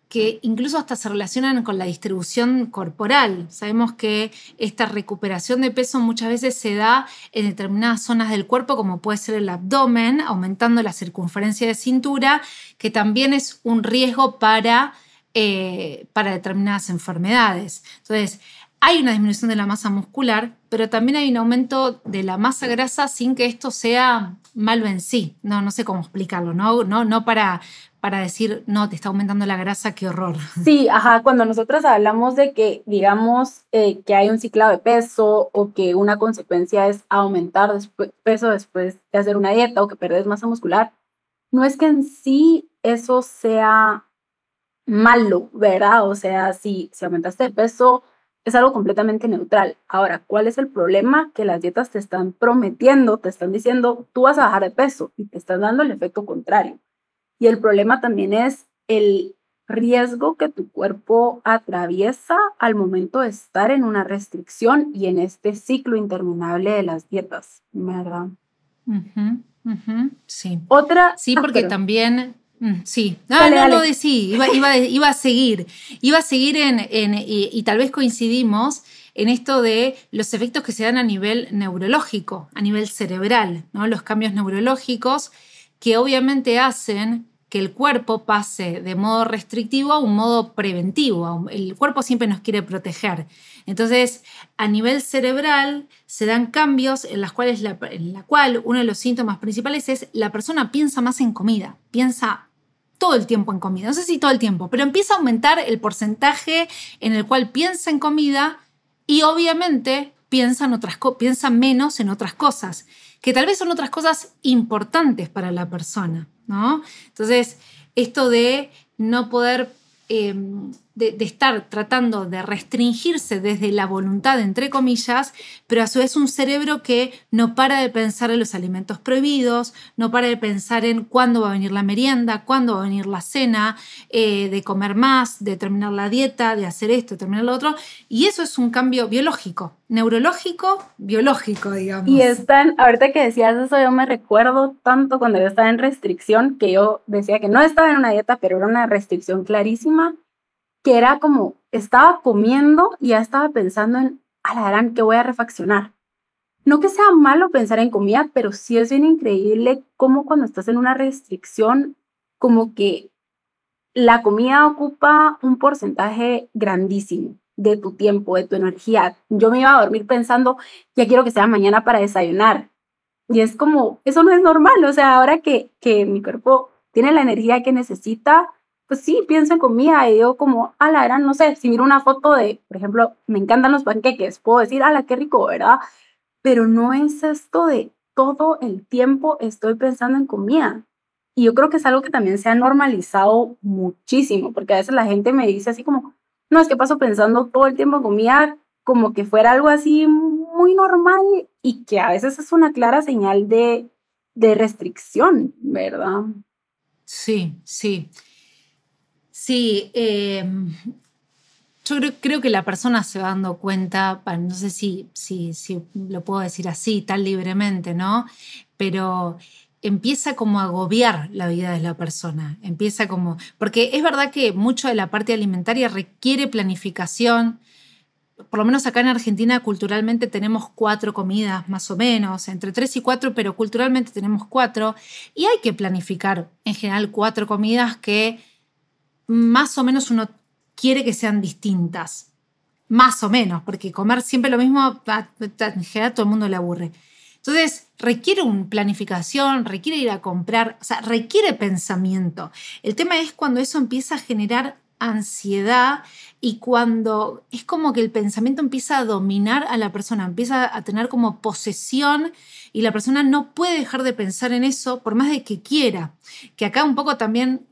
que incluso hasta se relacionan con la distribución corporal. Sabemos que esta recuperación de peso muchas veces se da en determinadas zonas del cuerpo, como puede ser el abdomen, aumentando la circunferencia de cintura, que también es un riesgo para, eh, para determinadas enfermedades. Entonces, hay una disminución de la masa muscular, pero también hay un aumento de la masa grasa sin que esto sea malo en sí. No, no sé cómo explicarlo, no, no, no para, para decir, no, te está aumentando la grasa, qué horror. Sí, ajá, cuando nosotros hablamos de que, digamos, eh, que hay un ciclado de peso o que una consecuencia es aumentar peso después de hacer una dieta o que perdes masa muscular, no es que en sí eso sea malo, ¿verdad? O sea, si, si aumentaste de peso, es algo completamente neutral. Ahora, ¿cuál es el problema? Que las dietas te están prometiendo, te están diciendo, tú vas a bajar de peso y te están dando el efecto contrario. Y el problema también es el riesgo que tu cuerpo atraviesa al momento de estar en una restricción y en este ciclo interminable de las dietas, ¿verdad? Sí. Otra. Sí, ah, porque también. Mm, sí, no, no, no, sí, iba, iba, a seguir, iba a seguir en, en y, tal vez coincidimos en esto de los efectos que se dan a nivel neurológico, a nivel cerebral, ¿no? los cambios neurológicos que obviamente hacen que el cuerpo pase de modo restrictivo a un modo preventivo. El cuerpo siempre nos quiere proteger. Entonces, a nivel cerebral se dan cambios en las cuales la, en la cual uno de los síntomas principales es la persona piensa más en comida, piensa todo el tiempo en comida. No sé si todo el tiempo, pero empieza a aumentar el porcentaje en el cual piensa en comida y obviamente piensa, en otras menos en otras cosas, que tal vez son otras cosas importantes para la persona. ¿no? Entonces, esto de no poder Em, de, estar tratando de restringirse desde la voluntad, entre comillas, pero a su vez un cerebro que no para de pensar en los alimentos prohibidos, no para de pensar en cuándo va a venir la merienda, cuándo va a venir la cena, eh, de comer más, de terminar la dieta, de hacer esto, de terminar lo otro. Y eso es un cambio biológico, neurológico, biológico, digamos. Y están, ahorita que decías eso, yo me recuerdo tanto cuando yo estaba en restricción, que yo decía que no estaba en una dieta, pero era una restricción clarísima que era como, estaba comiendo y ya estaba pensando en, a la gran, que voy a refaccionar. No que sea malo pensar en comida, pero sí es bien increíble cómo cuando estás en una restricción, como que la comida ocupa un porcentaje grandísimo de tu tiempo, de tu energía. Yo me iba a dormir pensando, ya quiero que sea mañana para desayunar. Y es como, eso no es normal. O sea, ahora que, que mi cuerpo tiene la energía que necesita, pues sí, pienso en comida y digo como, a la gran, no sé, si miro una foto de, por ejemplo, me encantan los panqueques, puedo decir, ala, qué rico, ¿verdad? Pero no es esto de todo el tiempo estoy pensando en comida. Y yo creo que es algo que también se ha normalizado muchísimo, porque a veces la gente me dice así como, no, es que paso pensando todo el tiempo en comida como que fuera algo así muy normal y que a veces es una clara señal de, de restricción, ¿verdad? Sí, sí. Sí, em, yo creo, que la persona se va dando cuenta, no sé si, si, si lo puedo decir así, tan libremente, ¿no? Pero empieza como a agobiar la vida de la persona, empieza como, porque es verdad que mucho de la parte alimentaria requiere planificación, por lo menos acá en Argentina culturalmente tenemos cuatro comidas más o menos, entre tres y cuatro, pero culturalmente tenemos cuatro, y hay que planificar en general cuatro comidas que más o menos uno quiere que sean distintas. Más o menos, porque comer siempre lo mismo, en general todo el mundo le aburre. Entonces, requiere una planificación, requiere ir a comprar, o sea, requiere pensamiento. El tema es cuando eso empieza a generar ansiedad y cuando es como que el pensamiento empieza a dominar a la persona, empieza a tener como posesión y la persona no puede dejar de pensar en eso por más de que quiera. Que acá un poco también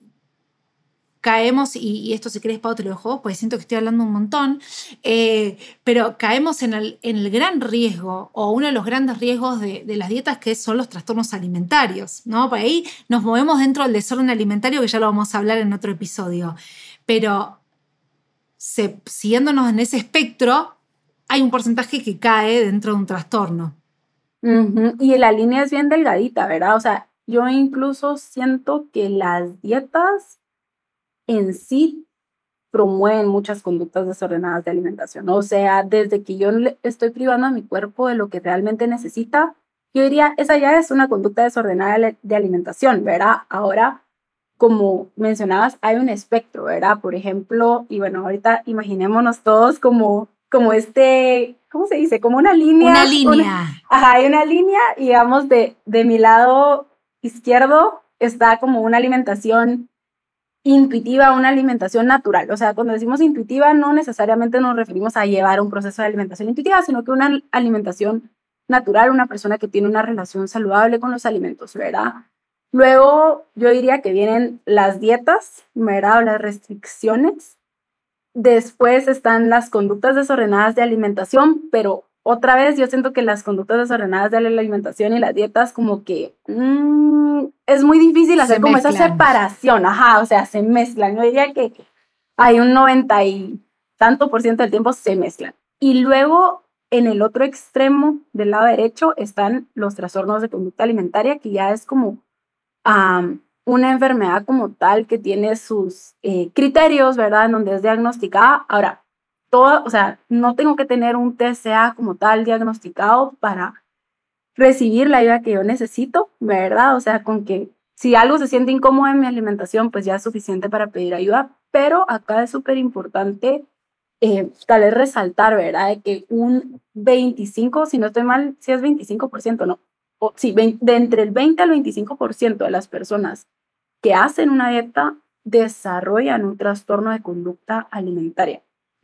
caemos, y, esto si querés, Pau, te lo dejo, porque siento que estoy hablando un montón, eh, pero caemos en el, en el, gran riesgo, o uno de los grandes riesgos de, las dietas, que son los trastornos alimentarios, ¿no? Por ahí nos movemos dentro del desorden alimentario, que ya lo vamos a hablar en otro episodio, pero siguiéndonos en ese espectro, hay un porcentaje que cae dentro de un trastorno. Y la línea es bien delgadita, ¿verdad? O sea, yo incluso siento que las dietas en sí promueven muchas conductas desordenadas de alimentación. O sea, desde que yo estoy privando a mi cuerpo de lo que realmente necesita, yo diría, esa ya es una conducta desordenada de alimentación, ¿verdad? Ahora, como mencionabas, hay un espectro, ¿verdad? Por ejemplo, y bueno, ahorita imaginémonos todos como, como este, ¿cómo se dice? Como una línea. Una línea. ajá, hay una línea, digamos, de, de mi lado izquierdo está como una alimentación intuitiva, una alimentación natural. O sea, cuando decimos intuitiva, no necesariamente nos referimos a llevar un proceso de alimentación intuitiva, sino que una alimentación natural, una persona que tiene una relación saludable con los alimentos, ¿verdad? Luego, yo diría que vienen las dietas, ¿verdad? Las restricciones. Después están las conductas desordenadas de alimentación, pero otra vez yo siento que las conductas desordenadas de la alimentación y las dietas como que mm, es muy difícil hacer como esa separación, ajá, o sea, se mezclan. Yo diría que hay un 90 y tanto por ciento del tiempo se mezclan. Y luego en el otro extremo del lado derecho están los trastornos de conducta alimentaria, que ya es como una enfermedad como tal que tiene sus eh, criterios, ¿verdad? En donde es diagnosticada. Ahora, o sea, no tengo que tener un TCA como tal diagnosticado para recibir la ayuda que yo necesito, ¿verdad? O sea, con que si algo se siente incómodo en mi alimentación, pues ya es suficiente para pedir ayuda, pero acá es súper importante eh, tal vez resaltar, ¿verdad? De que un 25, si no estoy mal, si es 25%, no, o sí, de entre el 20 al 25% de las personas que hacen una dieta desarrollan un trastorno de conducta alimentaria.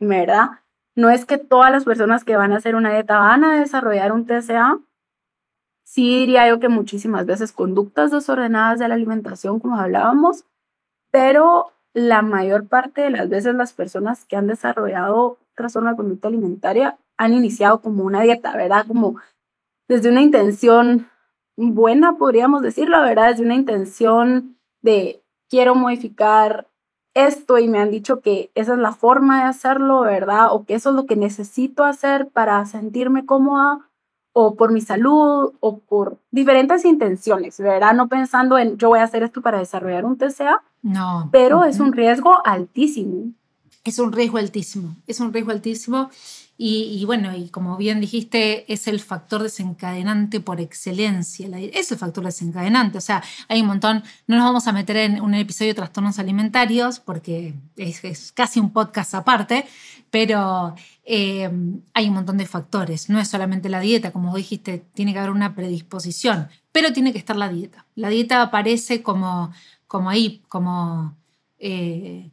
¿Verdad? No es que todas las personas que van a hacer una dieta van a desarrollar un TCA. Sí diría yo que muchísimas veces conductas desordenadas de la alimentación, como hablábamos, pero la mayor parte de las veces las personas que han desarrollado trastorno de conducta alimentaria han iniciado como una dieta, ¿verdad? Como desde una intención buena, podríamos decirlo, ¿verdad? Desde una intención de quiero modificar esto y me han dicho que esa es la forma de hacerlo, ¿verdad? O que eso es lo que necesito hacer para sentirme cómoda o por mi salud o por diferentes intenciones, ¿verdad? No pensando en yo voy a hacer esto para desarrollar un TCA. No. Pero es un riesgo altísimo. Es un riesgo altísimo, es un riesgo altísimo y, bueno, y como bien dijiste, es el factor desencadenante por excelencia. Es el factor desencadenante. O sea, hay un montón. No nos vamos a meter en un episodio de trastornos alimentarios porque es, casi un podcast aparte, pero eh, hay un montón de factores. No es solamente la dieta, como dijiste, tiene que haber una predisposición, pero tiene que estar la dieta. La dieta aparece como, como ahí, como. Eh,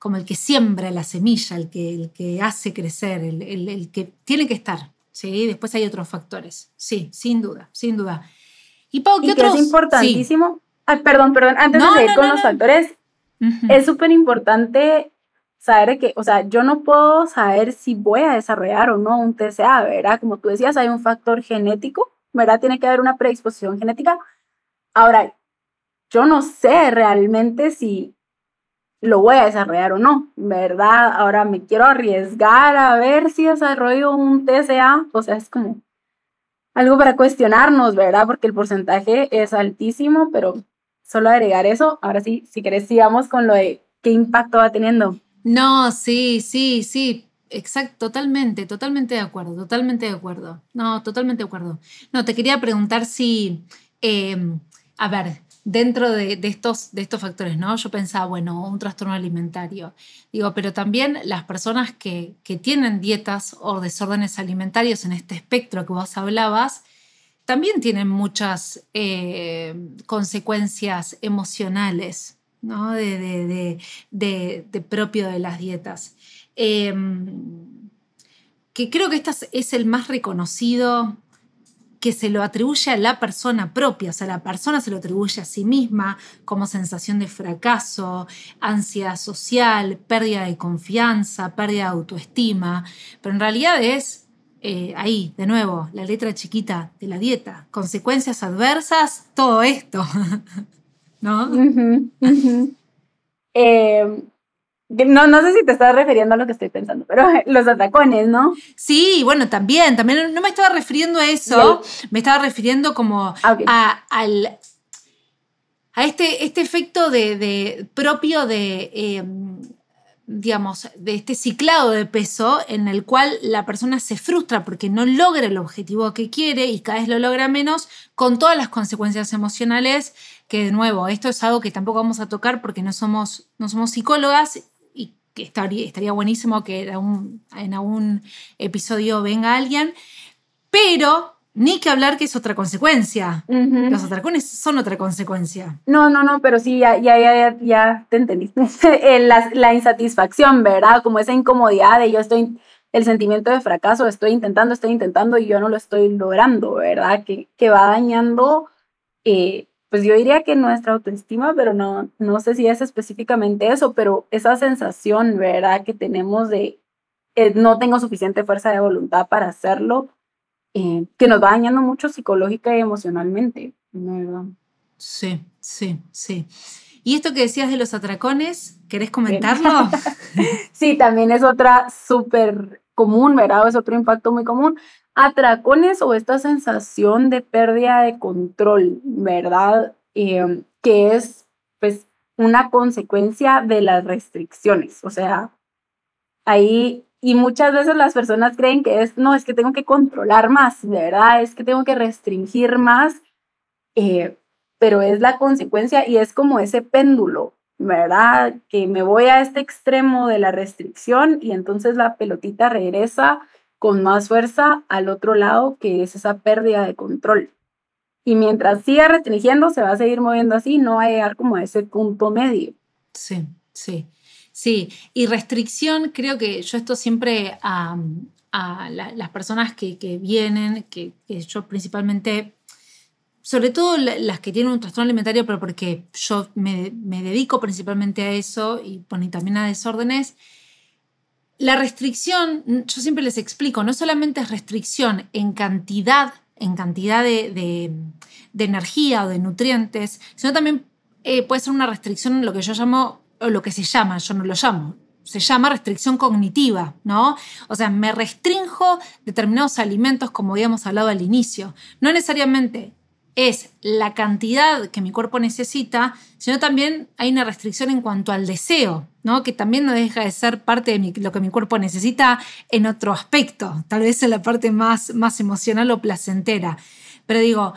como el que siembra la semilla, el que, el que hace crecer, el, el, que tiene que estar. ¿sí? Después hay otros factores. Sí, sin duda, sin duda. Y Pau, ¿qué otros? es importantísimo. perdón, perdón, antes de seguir con los factores, es súper importante saber que, o sea, yo no puedo saber si voy a desarrollar o no un TCA, ¿verdad? Como tú decías, hay un factor genético, ¿verdad? Tiene que haber una predisposición genética. Ahora, yo no sé realmente si lo voy a desarrollar o no, ¿verdad? Ahora me quiero arriesgar a ver si desarrollo un TCA, o sea, es como algo para cuestionarnos, ¿verdad? Porque el porcentaje es altísimo, pero solo agregar eso, ahora sí, si querés sigamos con lo de qué impacto va teniendo. No, sí, sí, sí, exacto, totalmente, totalmente de acuerdo, totalmente de acuerdo. No, totalmente de acuerdo. No, te quería preguntar si, eh, a ver, dentro de, estos, de estos factores, ¿no? Yo pensaba, bueno, un trastorno alimentario. Digo, pero también las personas que, tienen dietas o desórdenes alimentarios en este espectro que vos hablabas, también tienen muchas eh, consecuencias emocionales, ¿no? De, propio de las dietas. Em, que creo que este es el más reconocido que se lo atribuye a la persona propia, o sea, la persona se lo atribuye a sí misma como sensación de fracaso, ansiedad social, pérdida de confianza, pérdida de autoestima, pero en realidad es eh, ahí, de nuevo, la letra chiquita de la dieta, consecuencias adversas, todo esto, ¿no? Eh, no, no sé si te estás refiriendo a lo que estoy pensando, pero los atacones, ¿no? Sí, bueno, también, también no me estaba refiriendo a eso, me estaba refiriendo como ah, a, al, a este, este efecto de, propio de, em, digamos, de este ciclado de peso en el cual la persona se frustra porque no logra el objetivo que quiere y cada vez lo logra menos, con todas las consecuencias emocionales que de nuevo, esto es algo que tampoco vamos a tocar porque no somos, no somos psicólogas que estaría, estaría buenísimo que en algún episodio venga alguien, pero ni que hablar que es otra consecuencia. Los atracones son otra consecuencia. No, no, no, pero sí, ya, ya, ya, ya te entendí. la, la, insatisfacción, ¿verdad? Como esa incomodidad de yo estoy, el sentimiento de fracaso, estoy intentando, estoy intentando y yo no lo estoy logrando, ¿verdad? Que, que va dañando eh, pues yo diría que nuestra autoestima, pero no, no sé si es específicamente eso, pero esa sensación, ¿verdad? Que tenemos de eh, no tengo suficiente fuerza de voluntad para hacerlo, eh, que nos va dañando mucho psicológica y emocionalmente, ¿verdad? Sí, sí, sí. ¿Y esto que decías de los atracones, querés comentarlo? sí, también es otra súper común, ¿verdad? Es otro impacto muy común. Atracones o esta sensación de pérdida de control, ¿verdad? Eh, que es, pues, una consecuencia de las restricciones. O sea, ahí, y muchas veces las personas creen que es, no, es que tengo que controlar más, ¿verdad? Es que tengo que restringir más, eh, pero es la consecuencia y es como ese péndulo, ¿verdad? Que me voy a este extremo de la restricción y entonces la pelotita regresa con más fuerza al otro lado, que es esa pérdida de control. Y mientras siga restringiendo, se va a seguir moviendo así, no va a llegar como a ese punto medio. Sí, sí. Sí, y restricción, creo que yo esto siempre a, las personas que, vienen, que, yo principalmente, sobre todo las que tienen un trastorno alimentario, pero porque yo me, dedico principalmente a eso y, también a desórdenes, la restricción, yo siempre les explico, no solamente es restricción en cantidad en cantidad de, energía o de nutrientes, sino también eh, puede ser una restricción en lo que yo llamo, o lo que se llama, yo no lo llamo, se llama restricción cognitiva, ¿no? O sea, me restrinjo determinados alimentos como habíamos hablado al inicio. No necesariamente es la cantidad que mi cuerpo necesita, sino también hay una restricción en cuanto al deseo, ¿no? que también no deja de ser parte de lo que mi cuerpo necesita en otro aspecto, tal vez en la parte más, más emocional o placentera. Pero digo,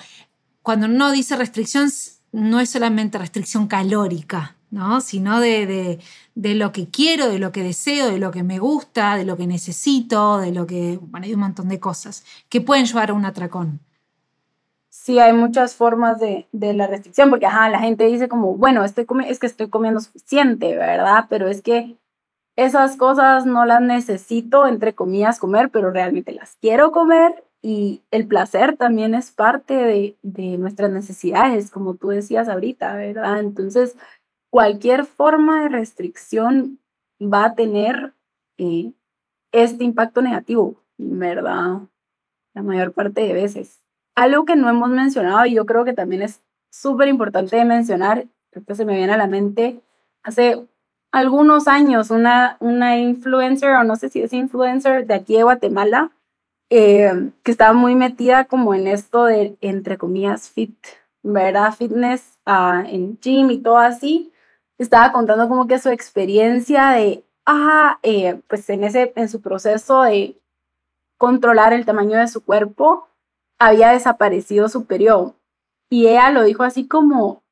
cuando uno dice restricción, no es solamente restricción calórica, ¿no? sino de, de, lo que quiero, de lo que deseo, de lo que me gusta, de lo que necesito, de lo que, bueno, hay un montón de cosas que pueden llevar a un atracón sí hay muchas formas de, de, la restricción, porque ajá, la gente dice como, bueno, estoy es que estoy comiendo suficiente, ¿verdad? Pero es que esas cosas no las necesito, entre comillas, comer, pero realmente las quiero comer y el placer también es parte de, de nuestras necesidades, como tú decías ahorita, ¿verdad? Entonces, cualquier forma de restricción va a tener eh, este impacto negativo, ¿verdad? La mayor parte de veces. Algo que no hemos mencionado y yo creo que también es súper importante de mencionar, que se me viene a la mente, hace algunos años una, una influencer, o no sé si es influencer de aquí de Guatemala, eh, que estaba muy metida como en esto de, entre comillas, fit, ¿verdad? Fitness uh, en gym y todo así. Estaba contando como que su experiencia de, ah, eh, pues en, ese, en su proceso de controlar el tamaño de su cuerpo, había desaparecido su periodo. Y ella lo dijo así como,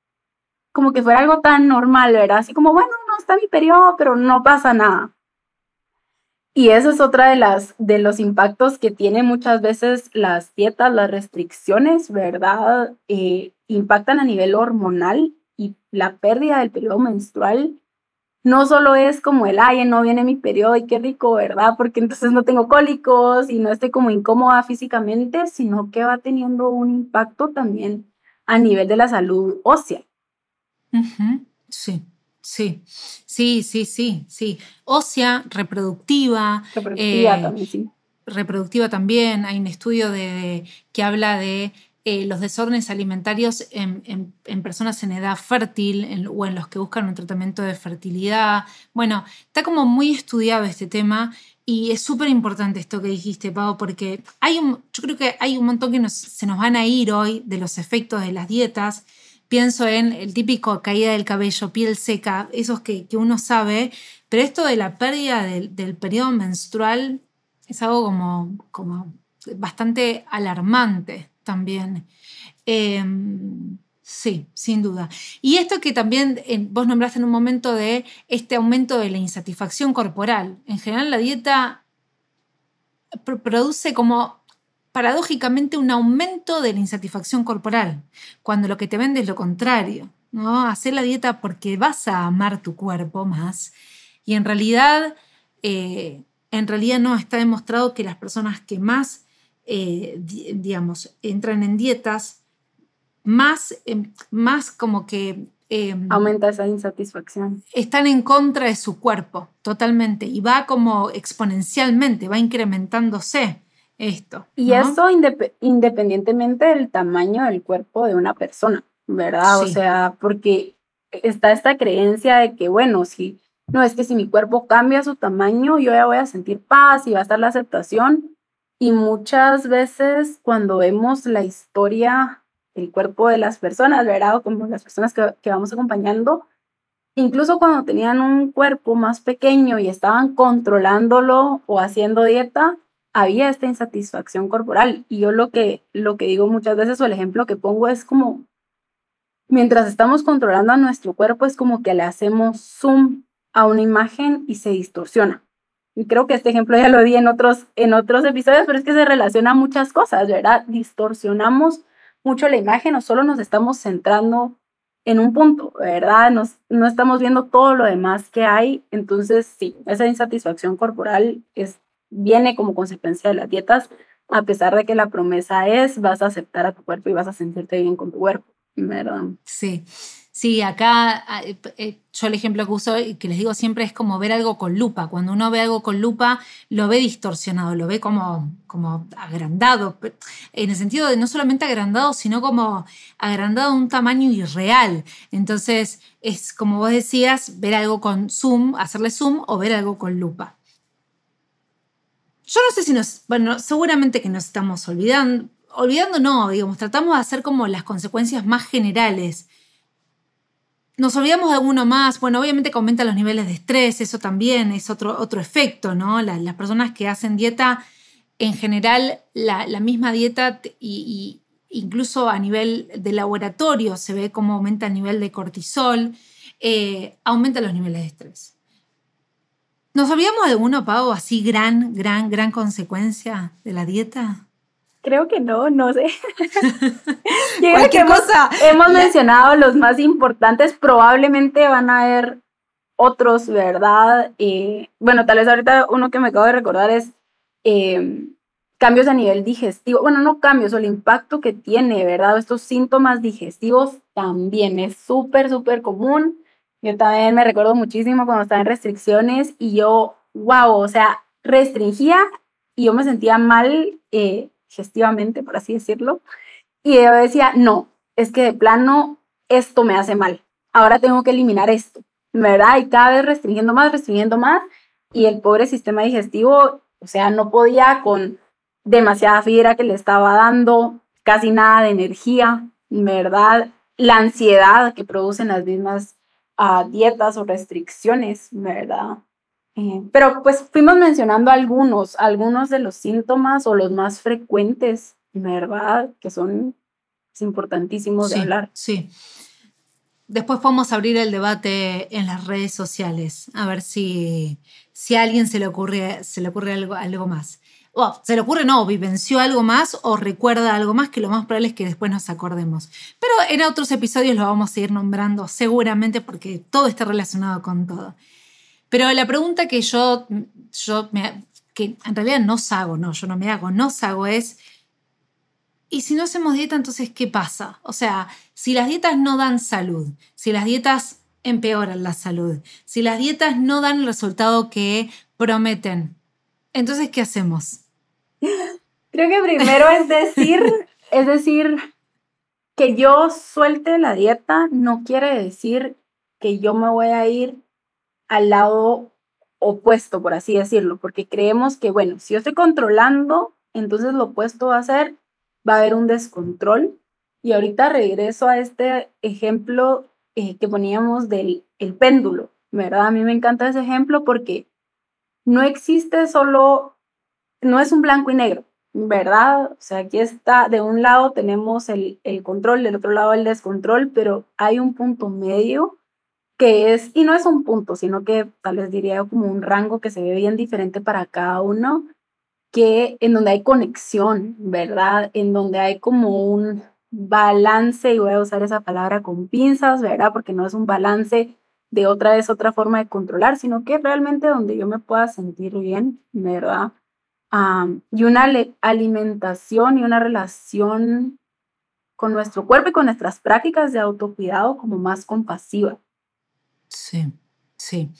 como que fuera algo tan normal, ¿verdad? Así como, bueno, no está mi periodo, pero no pasa nada. Y eso es otra de las de los impactos que tienen muchas veces las dietas, las restricciones, ¿verdad? Eh, impactan a nivel hormonal y la pérdida del periodo menstrual no solo es como el, ay, no viene mi periodo y qué rico, ¿verdad? Porque entonces no tengo cólicos y no estoy como incómoda físicamente, sino que va teniendo un impacto también a nivel de la salud ósea. Sí, sí, sí, sí, sí, sí. Ósea, reproductiva. Reproductiva eh, también, sí. Reproductiva también. Hay un estudio de, que habla de eh, los desórdenes alimentarios en, personas en edad fértil o en los que buscan un tratamiento de fertilidad. Bueno, está como muy estudiado este tema y es súper importante esto que dijiste, Pau, porque hay un, yo creo que hay un montón que se nos van a ir hoy de los efectos de las dietas. Pienso en el típico caída del cabello, piel seca, esos que, uno sabe, pero esto de la pérdida del, del periodo menstrual es algo como, como bastante alarmante también. Em, sí, sin duda. Y esto que también vos nombraste en un momento de este aumento de la insatisfacción corporal. En general la dieta produce como paradójicamente un aumento de la insatisfacción corporal, cuando lo que te vende es lo contrario. ¿no? Hacer la dieta porque vas a amar tu cuerpo más. Y en realidad, eh, en realidad no está demostrado que las personas que más eh, digamos, entran en dietas, más, em, más como que... Em, Aumenta esa insatisfacción. Están en contra de su cuerpo, totalmente, y va como exponencialmente, va incrementándose esto. Y eso independientemente del tamaño del cuerpo de una persona, ¿verdad? O sea, porque está esta creencia de que, bueno, si no es que si mi cuerpo cambia su tamaño, yo ya voy a sentir paz y va a estar la aceptación. Y muchas veces cuando vemos la historia del cuerpo de las personas, ¿verdad? O como las personas que, que vamos acompañando, incluso cuando tenían un cuerpo más pequeño y estaban controlándolo o haciendo dieta, había esta insatisfacción corporal. Y yo lo que, lo que digo muchas veces o el ejemplo que pongo es como, mientras estamos controlando a nuestro cuerpo, es como que le hacemos zoom a una imagen y se distorsiona. Y creo que este ejemplo ya lo di en otros, en otros episodios, pero es que se relaciona a muchas cosas, ¿verdad? Distorsionamos mucho la imagen o solo nos estamos centrando en un punto, ¿verdad? Nos, no estamos viendo todo lo demás que hay. Entonces, sí, esa insatisfacción corporal es, viene como consecuencia de las dietas, a pesar de que la promesa es vas a aceptar a tu cuerpo y vas a sentirte bien con tu cuerpo, ¿verdad? Sí. Sí, acá eh, eh, yo el ejemplo que uso y que les digo siempre es como ver algo con lupa. Cuando uno ve algo con lupa, lo ve distorsionado, lo ve como, como agrandado, en el sentido de no solamente agrandado, sino como agrandado a un tamaño irreal. Entonces, es como vos decías, ver algo con zoom, hacerle zoom o ver algo con lupa. Yo no sé si nos, bueno, seguramente que nos estamos olvidando, olvidando no, digamos, tratamos de hacer como las consecuencias más generales nos olvidamos de alguno más. Bueno, obviamente aumenta los niveles de estrés, eso también es otro, otro efecto, ¿no? las personas que hacen dieta, en general, la, misma dieta y, incluso a nivel de laboratorio se ve cómo aumenta el nivel de cortisol, eh, aumenta los niveles de estrés. ¿Nos olvidamos de alguno, Pau, así gran, gran, gran consecuencia de la dieta? Creo que no, no sé. Cualquier cosa. Hemos, mencionado los más importantes, probablemente van a haber otros, ¿verdad? Eh, bueno, tal vez ahorita uno que me acabo de recordar es em, cambios a nivel digestivo. Bueno, no cambios, o el impacto que tiene, ¿verdad? Estos síntomas digestivos también es súper, súper común. Yo también me recuerdo muchísimo cuando estaba en restricciones y yo, wow, o sea, restringía y yo me sentía mal. Eh, gestivamente, por así decirlo. Y yo decía, no, es que de plano esto me hace mal. Ahora tengo que eliminar esto, ¿verdad? Y cada vez restringiendo más, restringiendo más. Y el pobre sistema digestivo, o sea, no podía con demasiada fibra que le estaba dando, casi nada de energía, ¿verdad? La ansiedad que producen las mismas uh, dietas o restricciones, ¿verdad? Eh, pero pues fuimos mencionando algunos, algunos de los síntomas o los más frecuentes, ¿verdad? Que son importantísimos de hablar. Sí. Después podemos abrir el debate en las redes sociales, a ver si, si a alguien se le ocurre, se le ocurre algo, algo más. O se le ocurre, no, vivenció algo más o recuerda algo más, que lo más probable es que después nos acordemos. Pero en otros episodios lo vamos a ir nombrando seguramente porque todo está relacionado con todo. Pero la pregunta que yo, yo me, que en realidad no hago, no, yo no me hago, no hago es, ¿y si no hacemos dieta, entonces qué pasa? O sea, si las dietas no dan salud, si las dietas empeoran la salud, si las dietas no dan el resultado que prometen, entonces ¿qué hacemos? Creo que primero es decir, es decir, que yo suelte la dieta no quiere decir que yo me voy a ir al lado opuesto, por así decirlo, porque creemos que, bueno, si yo estoy controlando, entonces lo opuesto va a ser, va a haber un descontrol. Y ahorita regreso a este ejemplo eh, que poníamos del el péndulo, ¿verdad? A mí me encanta ese ejemplo porque no existe solo, no es un blanco y negro, ¿verdad? O sea, aquí está, de un lado tenemos el, el control, del otro lado el descontrol, pero hay un punto medio que es, y no es un punto, sino que tal vez diría como un rango que se ve bien diferente para cada uno, que en donde hay conexión, ¿verdad? En donde hay como un balance, y voy a usar esa palabra con pinzas, ¿verdad? Porque no es un balance de otra vez otra forma de controlar, sino que realmente donde yo me pueda sentir bien, ¿verdad? y una alimentación y una relación con nuestro cuerpo y con nuestras prácticas de autocuidado como más compasiva. Sí, sí.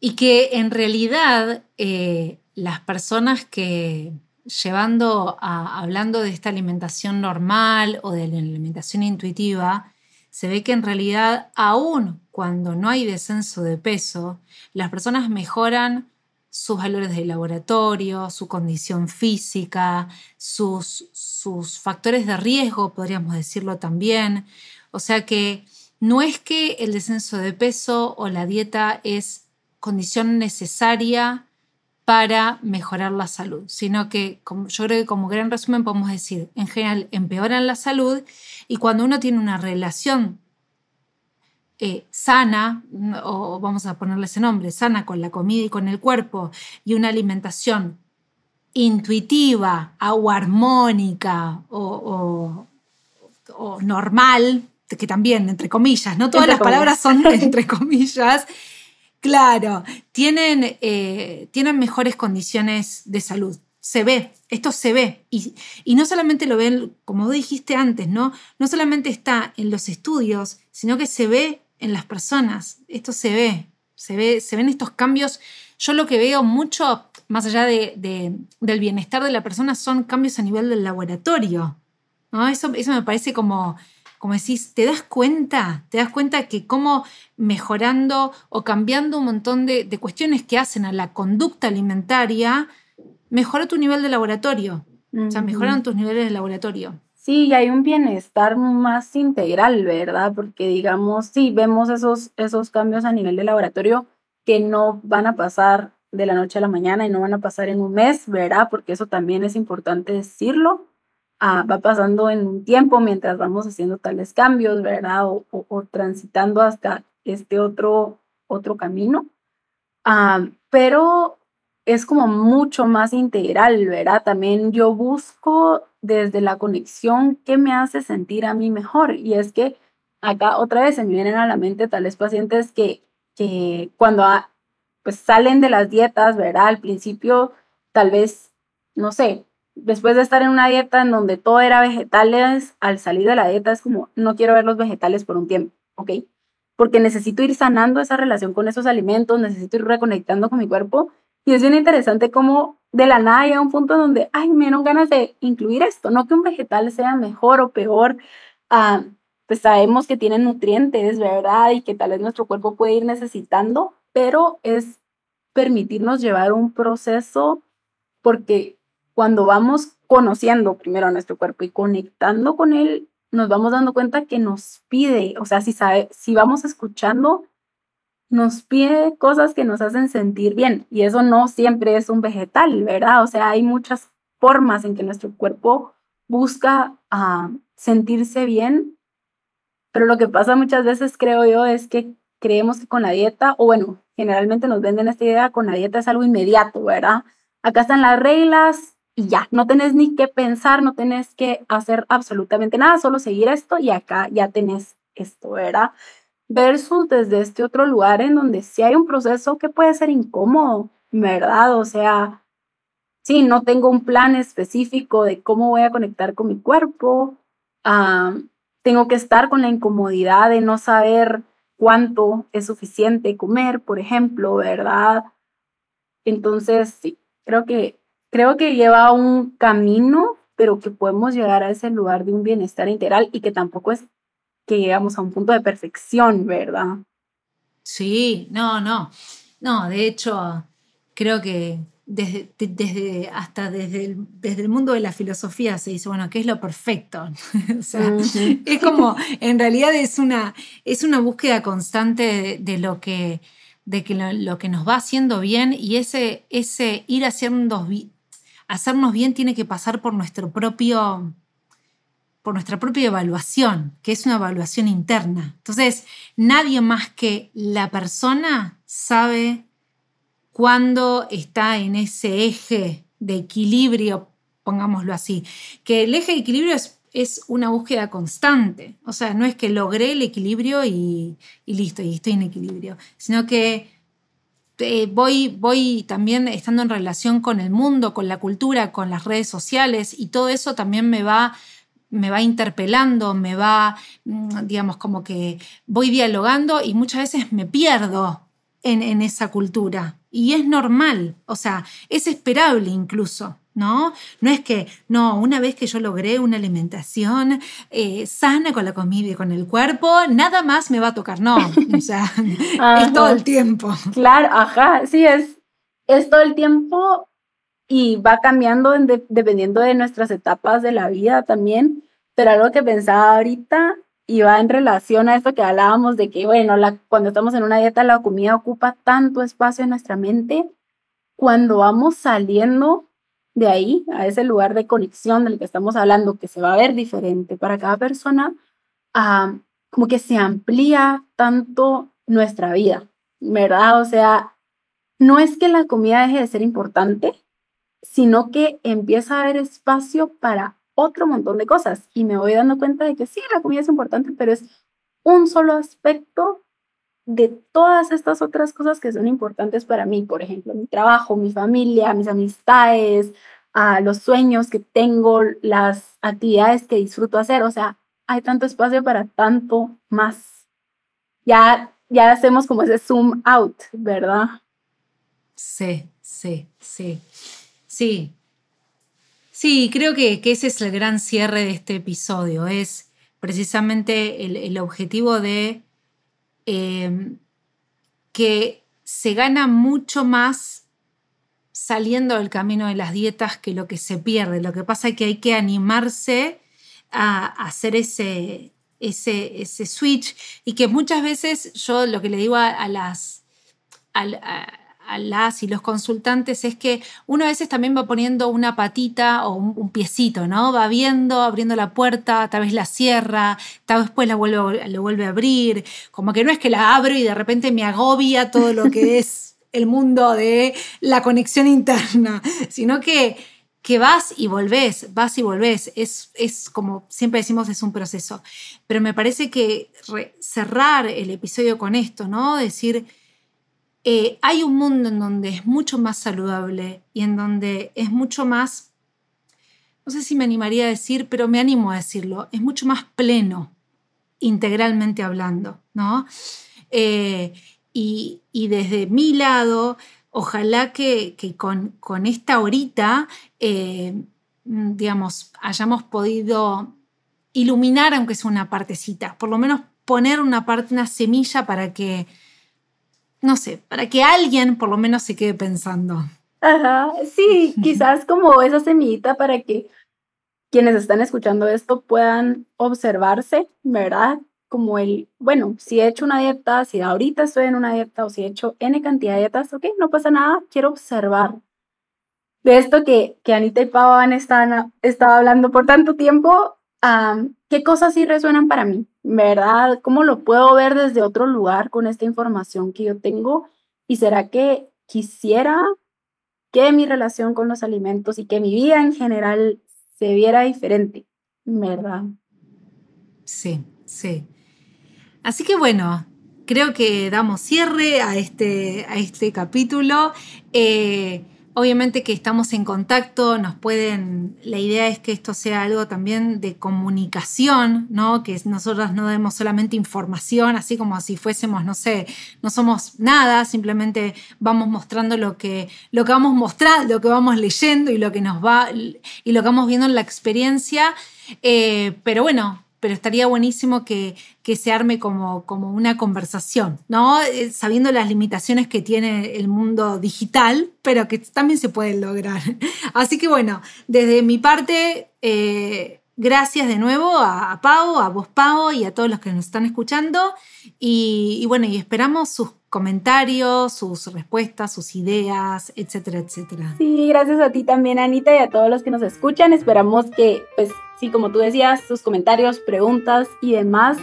Y que en realidad eh, las personas que, llevando a, hablando de esta alimentación normal o de la alimentación intuitiva, se ve que en realidad aún cuando no hay descenso de peso, las personas mejoran sus valores de laboratorio, su condición física, sus, sus factores de riesgo, podríamos decirlo también. O sea que no es que el descenso de peso o la dieta es condición necesaria para mejorar la salud, sino que yo creo que como gran resumen podemos decir, en general empeoran la salud y cuando uno tiene una relación eh, sana, o vamos a ponerle ese nombre, sana con la comida y con el cuerpo, y una alimentación intuitiva o armónica o, normal, que también, entre comillas, no todas las palabras son entre comillas, claro, tienen, eh, tienen mejores condiciones de salud se ve, esto se ve. Y, no solamente lo ven, como dijiste antes, ¿no? No solamente está en los estudios, sino que se ve en las personas. Esto se ve, se ve, se ven estos cambios. Yo lo que veo mucho, más allá de, del bienestar de la persona, son cambios a nivel del laboratorio. ¿no? Eso, eso me parece como, como decís, te das cuenta, te das cuenta que cómo mejorando o cambiando un montón de, de cuestiones que hacen a la conducta alimentaria, mejora tu nivel de laboratorio. O sea, mejoran tus niveles de laboratorio. Sí, y hay un bienestar más integral, ¿verdad? Porque digamos, sí, vemos esos, esos cambios a nivel de laboratorio que no van a pasar de la noche a la mañana y no van a pasar en un mes, ¿verdad? Porque eso también es importante decirlo. Ah, va pasando en un tiempo mientras vamos haciendo tales cambios, ¿verdad? O, transitando hasta este otro, otro camino. Ah, pero es como mucho más integral, ¿verdad? También yo busco desde la conexión que me hace sentir a mí mejor. Y es que acá otra vez se me vienen a la mente tales pacientes que, que cuando pues salen de las dietas, ¿verdad? Al principio, tal vez, no sé, después de estar en una dieta en donde todo era vegetales, al salir de la dieta es como, no quiero ver los vegetales por un tiempo, ¿ok? Porque necesito ir sanando esa relación con esos alimentos, necesito ir reconectando con mi cuerpo y es bien interesante cómo de la nada llega un punto donde, ay, me dieron ganas de incluir esto, no que un vegetal sea mejor o peor, ah, pues sabemos que tienen nutrientes, ¿verdad? Y que tal vez nuestro cuerpo puede ir necesitando, pero es permitirnos llevar un proceso porque cuando vamos conociendo primero a nuestro cuerpo y conectando con él, nos vamos dando cuenta que nos pide, o sea, si, sabe, si vamos escuchando nos pide cosas que nos hacen sentir bien y eso no siempre es un vegetal, ¿verdad? O sea, hay muchas formas en que nuestro cuerpo busca ah, sentirse bien, pero lo que pasa muchas veces, creo yo, es que creemos que con la dieta, o bueno, generalmente nos venden esta idea, con la dieta es algo inmediato, ¿verdad? Acá están las reglas y ya, no tenés ni que pensar, no tenés que hacer absolutamente nada, solo seguir esto y acá ya tenés esto, ¿verdad? versus desde este otro lugar en donde sí hay un proceso que puede ser incómodo, ¿verdad? O sea, sí, no tengo un plan específico de cómo voy a conectar con mi cuerpo, tengo que estar con la incomodidad de no saber cuánto es suficiente comer, por ejemplo, ¿verdad? Entonces, sí, creo que, creo que lleva un camino, pero que podemos llegar a ese lugar de un bienestar integral y que tampoco es que llegamos a un punto de perfección, ¿verdad? Sí, no, no. No, de hecho, creo que desde, desde, hasta desde el, desde el mundo de la filosofía se dice, bueno, ¿qué es lo perfecto? o sea, es como, en realidad es una, es una búsqueda constante de, lo que, de que lo, que nos va haciendo bien y ese, ese ir haciendo, hacernos bien tiene que pasar por nuestro propio por nuestra propia evaluación, que es una evaluación interna. Entonces, nadie más que la persona sabe cuándo está en ese eje de equilibrio, pongámoslo así, que el eje de equilibrio es, es una búsqueda constante, o sea, no es que logré el equilibrio y, listo, y estoy en equilibrio, sino que voy, voy también estando en relación con el mundo, con la cultura, con las redes sociales y todo eso también me va me va interpelando, me va, mm, digamos, como que voy dialogando y muchas veces me pierdo en, esa cultura. Y es normal, o sea, es esperable incluso, ¿no? No es que, no, una vez que yo logré una alimentación eh, sana con la comida y con el cuerpo, nada más me va a tocar, no, o sea, es todo el tiempo. Claro, ajá, sí, es, es todo el tiempo y va cambiando dependiendo de nuestras etapas de la vida también, pero algo que pensaba ahorita y va en relación a esto que hablábamos de que, bueno, la, cuando estamos en una dieta la comida ocupa tanto espacio en nuestra mente, cuando vamos saliendo de ahí, a ese lugar de conexión del que estamos hablando, que se va a ver diferente para cada persona, ah, como que se amplía tanto nuestra vida, ¿verdad? O sea, no es que la comida deje de ser importante, sino que empieza a haber espacio para otro montón de cosas. Y me voy dando cuenta de que sí, la comida es importante, pero es un solo aspecto de todas estas otras cosas que son importantes para mí, por ejemplo, mi trabajo, mi familia, mis amistades, a los sueños que tengo, las actividades que disfruto hacer, o sea, hay tanto espacio para tanto más. Ya ya hacemos como ese zoom out, ¿verdad? Sí, sí, sí. Sí. Sí, creo que, ese es el gran cierre de este episodio. Es precisamente el objetivo de Em, que se gana mucho más saliendo del camino de las dietas que lo que se pierde. Lo que pasa es que hay que animarse a, hacer ese, ese, ese, switch y que muchas veces yo lo que le digo a, las las y los consultantes es que uno a veces también va poniendo una patita o un, piecito, ¿no? Va viendo, abriendo la puerta, tal vez la cierra, tal vez después la vuelve, vuelve a abrir, como que no es que la abro y de repente me agobia todo lo que es el mundo de la conexión interna, sino que, que vas y volvés, vas y volvés. Es, es como siempre decimos, es un proceso. Pero me parece que cerrar el episodio con esto, ¿no? Decir, eh, hay un mundo en donde es mucho más saludable y en donde es mucho más, no sé si me animaría a decir, pero me animo a decirlo, es mucho más pleno, integralmente hablando, ¿no? Eh, y, desde mi lado, ojalá que, con, esta horita, eh, digamos, hayamos podido iluminar, aunque sea una partecita, por lo menos poner una parte, una semilla para que no sé, para que alguien por lo menos se quede pensando. Ajá, sí, quizás como esa semillita para que quienes están escuchando esto puedan observarse, ¿verdad? Como el, bueno, si he hecho una dieta, si ahorita estoy en una dieta o si he hecho N cantidad de dietas, ok, no pasa nada, quiero observar. De esto que, que Anita y Pau han estado, estado hablando por tanto tiempo, ¿qué cosas sí resuenan para mí? ¿Verdad? ¿Cómo lo puedo ver desde otro lugar con esta información que yo tengo? ¿Y será que quisiera que mi relación con los alimentos y que mi vida en general se viera diferente? ¿Verdad? Sí, sí. Así que bueno, creo que damos cierre a este, a este capítulo. Eh, Obviamente que estamos en contacto, nos pueden, la idea es que esto sea algo también de comunicación, ¿no? Que nosotros no demos solamente información, así como si fuésemos, no sé, no somos nada, simplemente vamos mostrando lo que, lo que vamos mostrando, lo que vamos leyendo y lo que nos va, y lo que vamos viendo en la experiencia. Eh, pero bueno, pero estaría buenísimo que, se arme como, como una conversación, ¿no? Eh, sabiendo las limitaciones que tiene el mundo digital, pero que también se pueden lograr. Así que bueno, desde mi parte, eh, gracias de nuevo a, Pau, a vos Pau y a todos los que nos están escuchando. Y, y bueno, y esperamos sus comentarios, sus respuestas, sus ideas, etcétera, etcétera. Sí, gracias a ti también, Anita, y a todos los que nos escuchan. Esperamos que, pues, Sí, como tú decías, sus comentarios, preguntas y demás,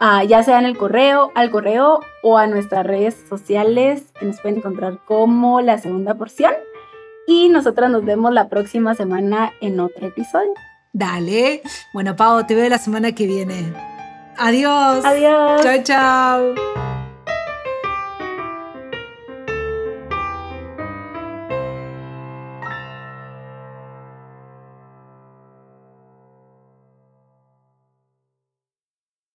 ah, ya sea en el correo, al correo o a nuestras redes sociales, que nos pueden encontrar como la segunda porción. Y nosotras nos vemos la próxima semana en otro episodio. Dale. Bueno, Pau, te veo la semana que viene. Adiós. Adiós. Chao, chao.